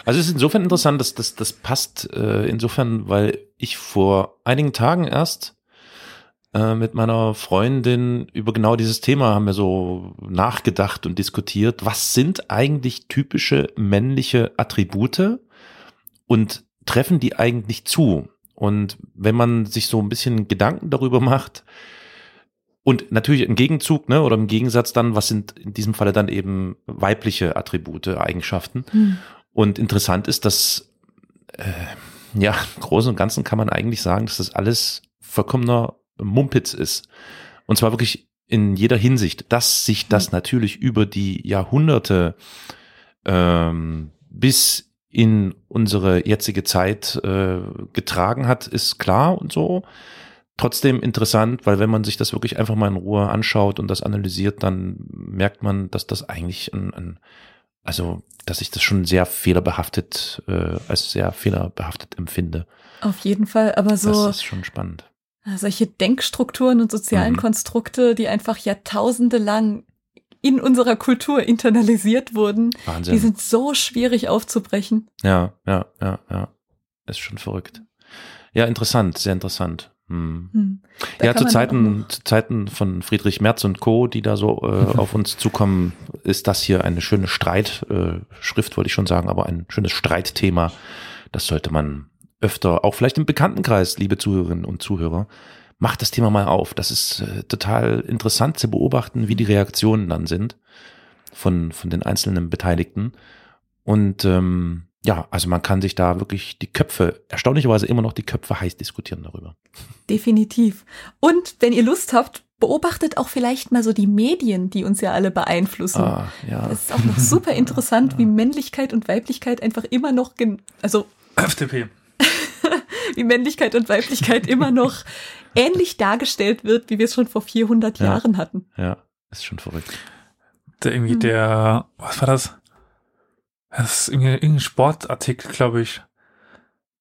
Also es ist insofern interessant, dass das, das passt äh, insofern, weil ich vor einigen Tagen erst äh, mit meiner Freundin über genau dieses Thema haben wir so nachgedacht und diskutiert. Was sind eigentlich typische männliche Attribute und treffen die eigentlich zu? Und wenn man sich so ein bisschen Gedanken darüber macht, und natürlich im Gegenzug, ne, oder im Gegensatz dann, was sind in diesem Falle dann eben weibliche Attribute, Eigenschaften. Mhm. Und interessant ist, dass äh, ja, im Großen und Ganzen kann man eigentlich sagen, dass das alles vollkommener Mumpitz ist. Und zwar wirklich in jeder Hinsicht, dass sich das natürlich über die Jahrhunderte ähm, bis in unsere jetzige Zeit äh, getragen hat, ist klar und so. Trotzdem interessant, weil wenn man sich das wirklich einfach mal in Ruhe anschaut und das analysiert, dann merkt man, dass das eigentlich ein, ein also dass ich das schon sehr fehlerbehaftet, äh, als sehr fehlerbehaftet empfinde. Auf jeden Fall, aber so. Das ist schon spannend solche Denkstrukturen und sozialen mhm. Konstrukte, die einfach jahrtausende lang in unserer Kultur internalisiert wurden, Wahnsinn. die sind so schwierig aufzubrechen. Ja, ja, ja, ja. Ist schon verrückt. Ja, interessant, sehr interessant. Hm. Hm. Ja, zu Zeiten, zu Zeiten von Friedrich Merz und Co., die da so äh, auf uns zukommen, ist das hier eine schöne Streitschrift, äh, wollte ich schon sagen, aber ein schönes Streitthema. Das sollte man öfter, auch vielleicht im Bekanntenkreis, liebe Zuhörerinnen und Zuhörer, macht das Thema mal auf. Das ist äh, total interessant zu beobachten, wie die Reaktionen dann sind von, von den einzelnen Beteiligten. Und ähm, ja, also man kann sich da wirklich die Köpfe, erstaunlicherweise immer noch die Köpfe heiß diskutieren darüber. Definitiv. Und wenn ihr Lust habt, beobachtet auch vielleicht mal so die Medien, die uns ja alle beeinflussen. Ah, ja. Es ist auch noch super interessant, wie Männlichkeit und Weiblichkeit einfach immer noch, gen- also FDP. Wie Männlichkeit und Weiblichkeit immer noch ähnlich dargestellt wird, wie wir es schon vor 400 Ja. Jahren hatten. Ja, ist schon verrückt. Der irgendwie Hm. der, was war das? Das ist irgendwie irgendein Sportartikel, glaube ich.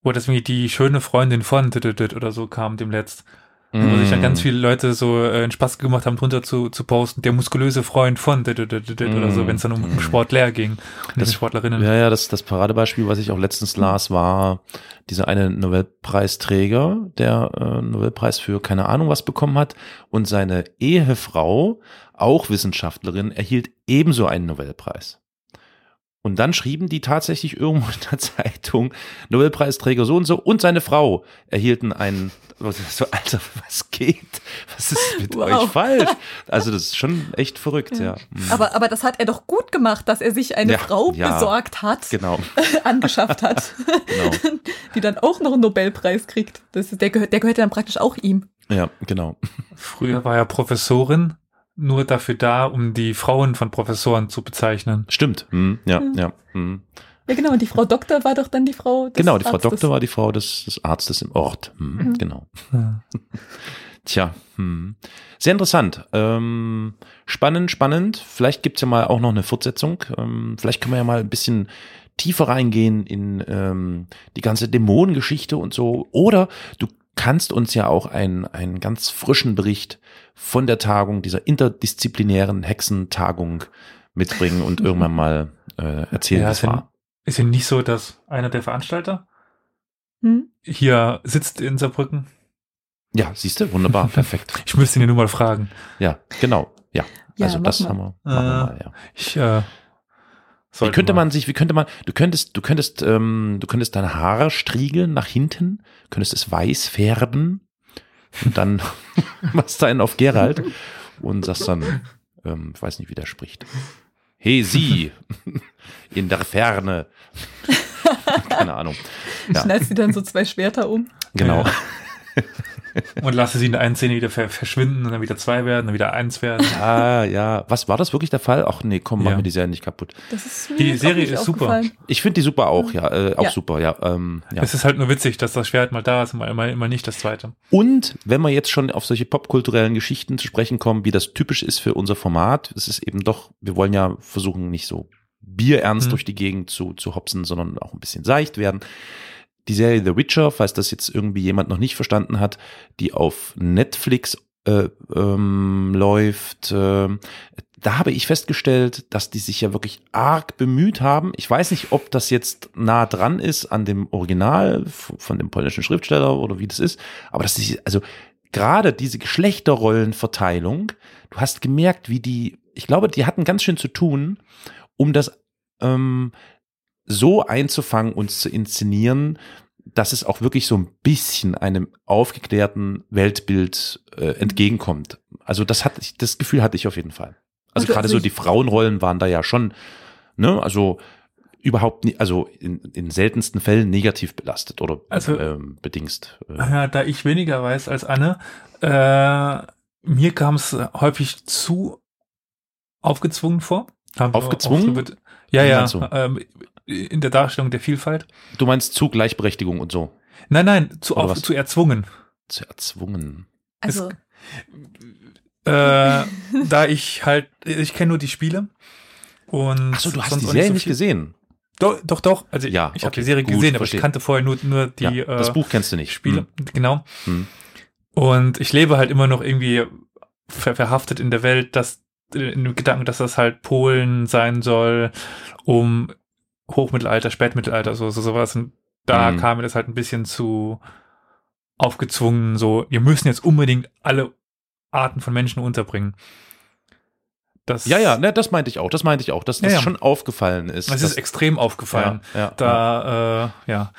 Wo das irgendwie die schöne Freundin von oder so kam demletzt. Wo sich dann ganz viele Leute so äh, einen Spaß gemacht haben, drunter zu, zu posten, der muskulöse Freund von düdüdüdüd oder so, Mm. wenn es dann um Mm. Sportler ging. Und Das- Sportlerinnen. Ja, ja, das, das Paradebeispiel, was ich auch letztens las, war dieser eine Nobelpreisträger, der äh, Nobelpreis für keine Ahnung was bekommen hat und seine Ehefrau, auch Wissenschaftlerin, erhielt ebenso einen Nobelpreis. Und dann schrieben die tatsächlich irgendwo in der Zeitung, Nobelpreisträger so und so und seine Frau erhielten einen, so, Alter, was geht? Was ist mit Wow. euch falsch? Also das ist schon echt verrückt, ja. Mhm. Aber, aber das hat er doch gut gemacht, dass er sich eine Ja, Frau ja. besorgt hat, Genau, angeschafft hat, genau. die dann auch noch einen Nobelpreis kriegt. Das ist, der, gehört, der gehört dann praktisch auch ihm. Ja, genau. Früher war ja Professorin nur dafür da, um die Frauen von Professoren zu bezeichnen. Stimmt. Hm, ja, Mhm. ja. Hm. Ja, genau. Und die Frau Doktor war doch dann die Frau des Genau, die Frau Arztes. Doktor war die Frau des, des Arztes im Ort. Hm, Mhm. Genau. Ja. Tja, hm. sehr interessant. Ähm, spannend, spannend. Vielleicht gibt's ja mal auch noch eine Fortsetzung. Ähm, vielleicht können wir ja mal ein bisschen tiefer reingehen in ähm, die ganze Dämonengeschichte und so. Oder du kannst uns ja auch einen, einen ganz frischen Bericht von der Tagung, dieser interdisziplinären Hexentagung mitbringen und irgendwann mal äh, erzählen, Ja, was war. ist ja nicht so, dass einer der Veranstalter Hm? hier sitzt in Saarbrücken. Ja, siehst du, wunderbar, perfekt. Ich müsste ihn ja nur mal fragen. Ja, genau. Ja, Ja, also das mal. haben wir, machen wir Äh, mal, ja. Ich, äh, Wie sollte könnte mal. man sich, wie könnte man, du könntest, du könntest, ähm, du könntest deine Haare striegeln nach hinten, könntest es weiß färben und dann machst du einen auf Gerald und sagst dann, ähm, ich weiß nicht, wie der spricht. Hey, Sie, in der Ferne. Keine Ahnung. Ja, Schnallst dir dann so zwei Schwerter um. genau. Ja. Und lasse sie in der einen Szene wieder ver verschwinden und dann wieder zwei werden, dann wieder eins werden. Ah, ja. Was war das wirklich der Fall? Ach nee, komm, mach Ja. mir die Serie nicht kaputt. Das ist Die Serie ist super. Ich finde die super auch, ja, äh, auch Ja. super, ja. Ähm, ja. Es ist halt nur witzig, dass das Schwert mal da ist und mal, mal, mal nicht das zweite. Und wenn wir jetzt schon auf solche popkulturellen Geschichten zu sprechen kommen, wie das typisch ist für unser Format, es ist eben doch, wir wollen ja versuchen, nicht so bierernst Mhm. durch die Gegend zu, zu hopsen, sondern auch ein bisschen seicht werden. Die Serie The Witcher, falls das jetzt irgendwie jemand noch nicht verstanden hat, die auf Netflix äh, ähm, läuft, äh, da habe ich festgestellt, dass die sich ja wirklich arg bemüht haben. Ich weiß nicht, ob das jetzt nah dran ist an dem Original von dem polnischen Schriftsteller oder wie das ist, aber dass die, also gerade diese Geschlechterrollenverteilung, du hast gemerkt, wie die, ich glaube, die hatten ganz schön zu tun, um das ähm, so einzufangen und zu inszenieren, dass es auch wirklich so ein bisschen einem aufgeklärten Weltbild äh, entgegenkommt. Also das hatte ich, das Gefühl hatte ich auf jeden Fall. Also Also gerade so die Frauenrollen waren da ja schon, ne, also überhaupt nie, also in, in seltensten Fällen negativ belastet oder Also- ähm, bedingst. Äh, Ja, da ich weniger weiß als Anne, äh, mir kam es häufig zu aufgezwungen vor. Aufgezwungen? drüber- Ja, ja, ähm, in der Darstellung der Vielfalt. Du meinst zu Gleichberechtigung und so. Nein, nein, zu, auf, zu erzwungen. Zu erzwungen. Also, Äh, da ich halt, ich kenne nur die Spiele. Und Achso, du hast sonst die Serie so nicht viel- gesehen. Doch, doch, doch. Also Ja, ich habe okay, die Serie gut, gesehen, aber verstehe. ich kannte vorher nur, nur die ja, äh, das Buch kennst du nicht. Spiele. Hm. Genau. Hm. Und ich lebe halt immer noch irgendwie ver verhaftet in der Welt, dass in dem Gedanken, dass das halt Polen sein soll, um Hochmittelalter, Spätmittelalter, so, so sowas. Und da Mhm. kam mir das halt ein bisschen zu aufgezwungen, so, wir müssen jetzt unbedingt alle Arten von Menschen unterbringen. Das, Ja, ja, ne, das meinte ich auch. Das meinte ich auch, dass das Ja, ja. schon aufgefallen ist. Es ist extrem aufgefallen. Ja, da, äh, ja.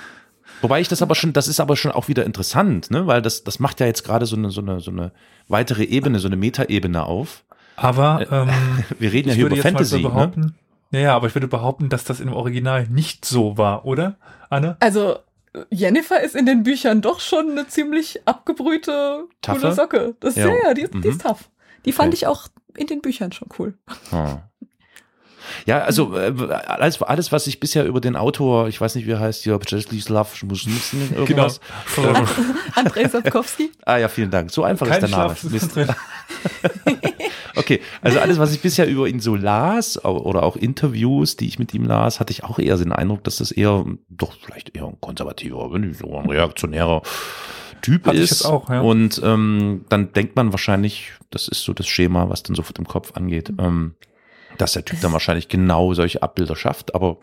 Wobei ich das aber schon, das ist aber schon auch wieder interessant, ne, weil das, das macht ja jetzt gerade so eine, so eine, so eine weitere Ebene, so eine Metaebene auf. Aber ähm, Wir reden ja hier über Fantasy, ne? Behaupten, ja, ja, aber ich würde behaupten, dass das im Original nicht so war, oder, Anne? Also, Jennifer ist in den Büchern doch schon eine ziemlich abgebrühte, Taffe? coole Socke. Das, Ja. ja, ja, die, die Mhm. ist tough. Die fand Okay. ich auch in den Büchern schon cool. Hm. Ja, also äh, alles, alles, was ich bisher über den Autor, ich weiß nicht, wie er heißt, ja, Czesław Schmusnitz, irgendwas. Genau. Andrei Sapkowski. Ah ja, vielen Dank. So einfach Kein ist der Name. Okay, also alles, was ich bisher über ihn so las oder auch Interviews, die ich mit ihm las, hatte ich auch eher den Eindruck, dass das eher doch vielleicht eher ein konservativer, wenn nicht so ein reaktionärer Typ Hatte ich ist. auch, ja. Und ähm, dann denkt man wahrscheinlich, das ist so das Schema, was dann sofort im Kopf angeht, ähm, dass der Typ dann wahrscheinlich genau solche Abbilder schafft. Aber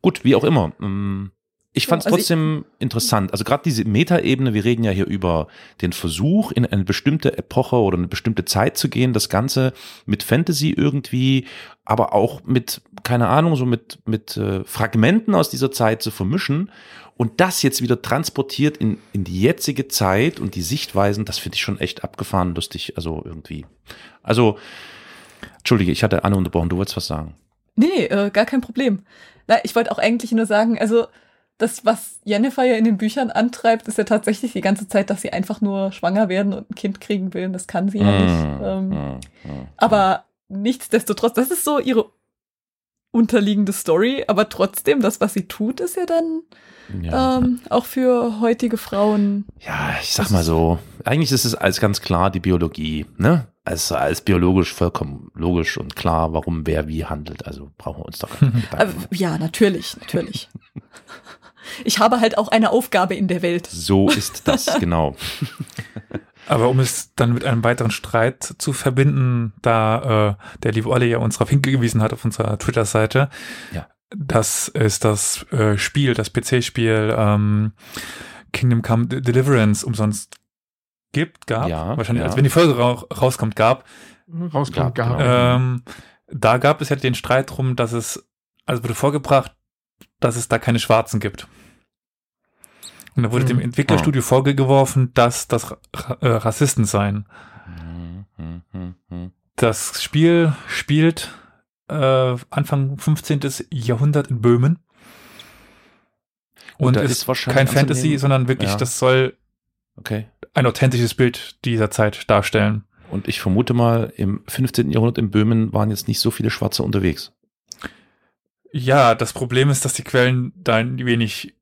gut, wie auch immer. Ähm, ich fand es also ich- trotzdem interessant. Also gerade diese Metaebene, wir reden ja hier über den Versuch, in eine bestimmte Epoche oder eine bestimmte Zeit zu gehen, das Ganze mit Fantasy irgendwie, aber auch mit, keine Ahnung, so mit, mit äh, Fragmenten aus dieser Zeit zu vermischen und das jetzt wieder transportiert in, in die jetzige Zeit und die Sichtweisen, das finde ich schon echt abgefahren lustig, also irgendwie. Also, Entschuldige, ich hatte Anne unterbrochen, du wolltest was sagen. Nee, äh, gar kein Problem. Na, ich wollte auch eigentlich nur sagen, also das, was Jennifer ja in den Büchern antreibt, ist ja tatsächlich die ganze Zeit, dass sie einfach nur schwanger werden und ein Kind kriegen will. Und das kann sie ja Mm, nicht. Ähm, mm, mm. Aber nichtsdestotrotz, das ist so ihre unterliegende Story, aber trotzdem, das, was sie tut, ist ja dann ja. ähm, auch für heutige Frauen. Ja, ich sag mal so, eigentlich ist es als ganz klar die Biologie, ne? Also als biologisch vollkommen logisch und klar, warum wer wie handelt. Also brauchen wir uns doch keine Äh, Gedanken machen. ja, natürlich, natürlich. Ich habe halt auch eine Aufgabe in der Welt. So ist das, genau. Aber um es dann mit einem weiteren Streit zu verbinden, da äh, der liebe Olli ja uns darauf hingewiesen hat auf unserer Twitter-Seite, Ja. das ist das äh, Spiel, das PC-Spiel ähm, Kingdom Come Deliverance umsonst gibt, gab. Ja, Wahrscheinlich, ja. als wenn die Folge ra rauskommt, gab. Rauskommt Ja, gar genau. Ähm, da gab es ja den Streit drum, dass es, also wurde vorgebracht, dass es da keine Schwarzen gibt. Und da wurde Mhm. dem Entwicklerstudio vorgeworfen, dass das äh, Rassisten seien. Hm, hm, hm, hm. Das Spiel spielt äh, Anfang 15. Jahrhundert in Böhmen. Und da ist, ist kein Fantasy, sondern wirklich, Ja. das soll Okay. ein authentisches Bild dieser Zeit darstellen. Und ich vermute mal, im 15. Jahrhundert in Böhmen waren jetzt nicht so viele Schwarze unterwegs. Ja, das Problem ist, dass die Quellen da ein wenig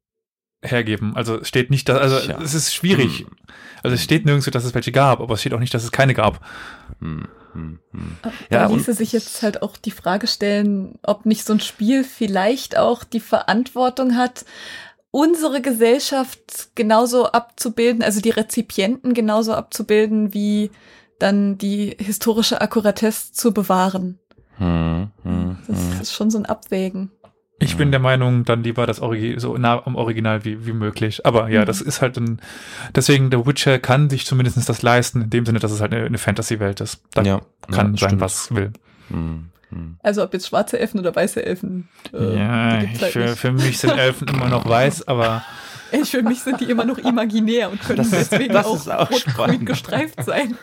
hergeben. Also es steht nicht, da, also Tja. es ist schwierig. Hm. Also es steht nirgendwo, dass es welche gab, aber es steht auch nicht, dass es keine gab. Hm, hm, hm. Da Ja, ließe und- sich jetzt halt auch die Frage stellen, ob nicht so ein Spiel vielleicht auch die Verantwortung hat, unsere Gesellschaft genauso abzubilden, also die Rezipienten genauso abzubilden, wie dann die historische Akkuratesse zu bewahren. Hm, hm, Das hm. ist schon so ein Abwägen. Ich bin der Meinung, dann lieber das Origi so nah am Original wie, wie möglich. Aber ja, Mhm. das ist halt ein, deswegen der Witcher kann sich zumindest das leisten, in dem Sinne, dass es halt eine, eine Fantasy-Welt ist. Da Ja, kann ja, sein, stimmt. was will. Hm, hm. Also ob jetzt schwarze Elfen oder weiße Elfen. äh, ja, halt für, für mich sind Elfen immer noch weiß, aber Für mich sind die immer noch imaginär und können Das deswegen das auch, auch rot-grün gestreift sein.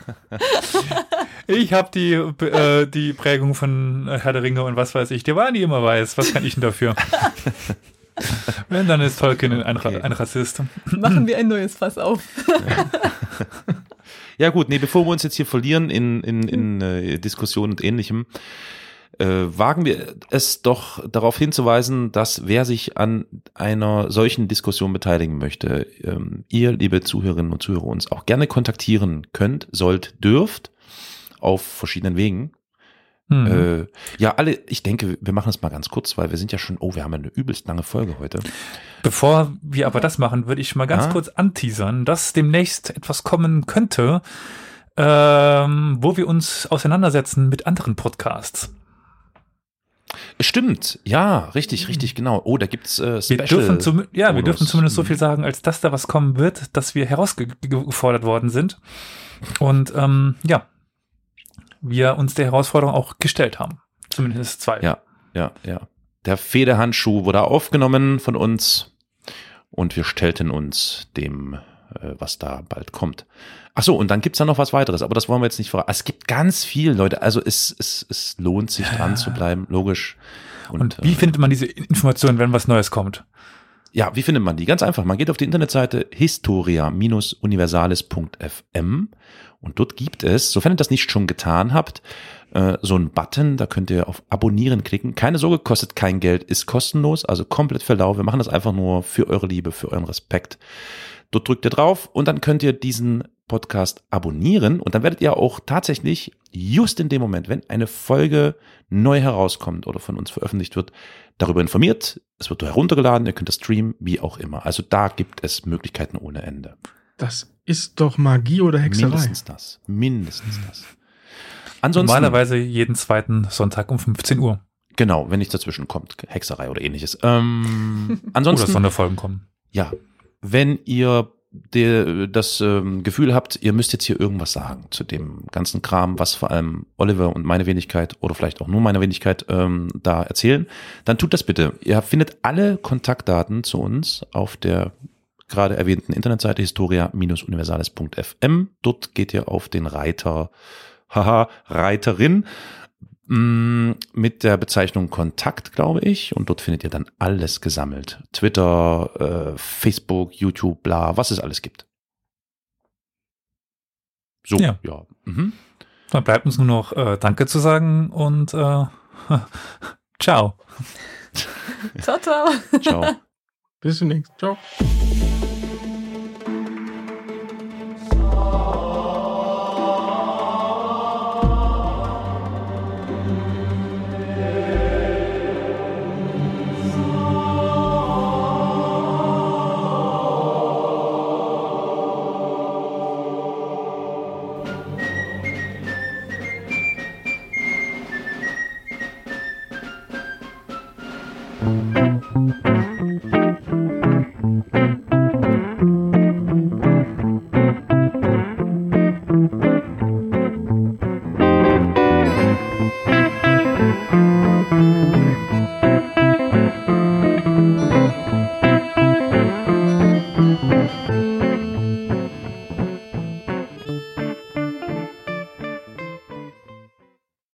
ich habe die, äh, die Prägung von Herr der Ringe und was weiß ich. Die waren die immer weiß. Was kann ich denn dafür? Wenn, dann ist Tolkien ein, Ra- Okay. ein Rassist. Machen wir ein neues Fass auf. Ja gut, nee, bevor wir uns jetzt hier verlieren in, in, in äh, Diskussionen und ähnlichem, äh, wagen wir es doch darauf hinzuweisen, dass wer sich an einer solchen Diskussion beteiligen möchte, ähm, ihr, liebe Zuhörerinnen und Zuhörer, uns auch gerne kontaktieren könnt, sollt, dürft, auf verschiedenen Wegen. Hm. Äh, ja, alle, ich denke, wir machen es mal ganz kurz, weil wir sind ja schon, oh, wir haben ja eine übelst lange Folge heute. Bevor wir aber das machen, würde ich mal ganz Ah. kurz anteasern, dass demnächst etwas kommen könnte, ähm, wo wir uns auseinandersetzen mit anderen Podcasts. Stimmt, ja, richtig, richtig, genau. Oh, da gibt's äh, Wir Special. dürfen, zum, ja, wir Bonus. dürfen zumindest so Mhm. viel sagen, als dass da was kommen wird, dass wir herausgefordert worden sind. Und ähm, ja, wir uns der Herausforderung auch gestellt haben. Zumindest zwei. Ja, ja, ja. Der Federhandschuh wurde aufgenommen von uns und wir stellten uns dem, was da bald kommt. Ach so, und dann gibt's da noch was weiteres, aber das wollen wir jetzt nicht verraten. Es gibt ganz viel, Leute. Also es, es, es lohnt sich dran zu bleiben, logisch. Und wie äh, findet man diese Informationen, wenn was Neues kommt? Ja, wie findet man die? Ganz einfach. Man geht auf die Internetseite historia-universales.fm und dort gibt es, sofern ihr das nicht schon getan habt, äh, so einen Button, da könnt ihr auf Abonnieren klicken. Keine Sorge, kostet kein Geld, ist kostenlos, also komplett für lau. Wir machen das einfach nur für eure Liebe, für euren Respekt. Dort drückt ihr drauf und dann könnt ihr diesen Podcast abonnieren und dann werdet ihr auch tatsächlich just in dem Moment, wenn eine Folge neu herauskommt oder von uns veröffentlicht wird, darüber informiert. Es wird heruntergeladen, ihr könnt das streamen, wie auch immer. Also da gibt es Möglichkeiten ohne Ende. Das ist doch Magie oder Hexerei. Mindestens das. Mindestens das. Ansonsten, Normalerweise jeden zweiten Sonntag um 15 Uhr. genau, wenn nichts dazwischen kommt, Hexerei oder ähnliches. Ähm, Oder ansonsten, Sonderfolgen kommen. ja, wenn ihr der, das ähm, Gefühl habt, ihr müsst jetzt hier irgendwas sagen zu dem ganzen Kram, was vor allem Oliver und meine Wenigkeit oder vielleicht auch nur meine Wenigkeit ähm, da erzählen, dann tut das bitte. Ihr findet alle Kontaktdaten zu uns auf der gerade erwähnten Internetseite historia-universales.fm. Dort geht ihr auf den Reiter, haha, Reiterin mit der Bezeichnung Kontakt, glaube ich. Und dort findet ihr dann alles gesammelt. Twitter, äh, Facebook, YouTube, bla, was es alles gibt. So, Ja. ja. Mhm. Dann bleibt uns nur noch äh, Danke zu sagen und äh, ciao. Ciao, ciao. Ciao. Bis demnächst. Ciao.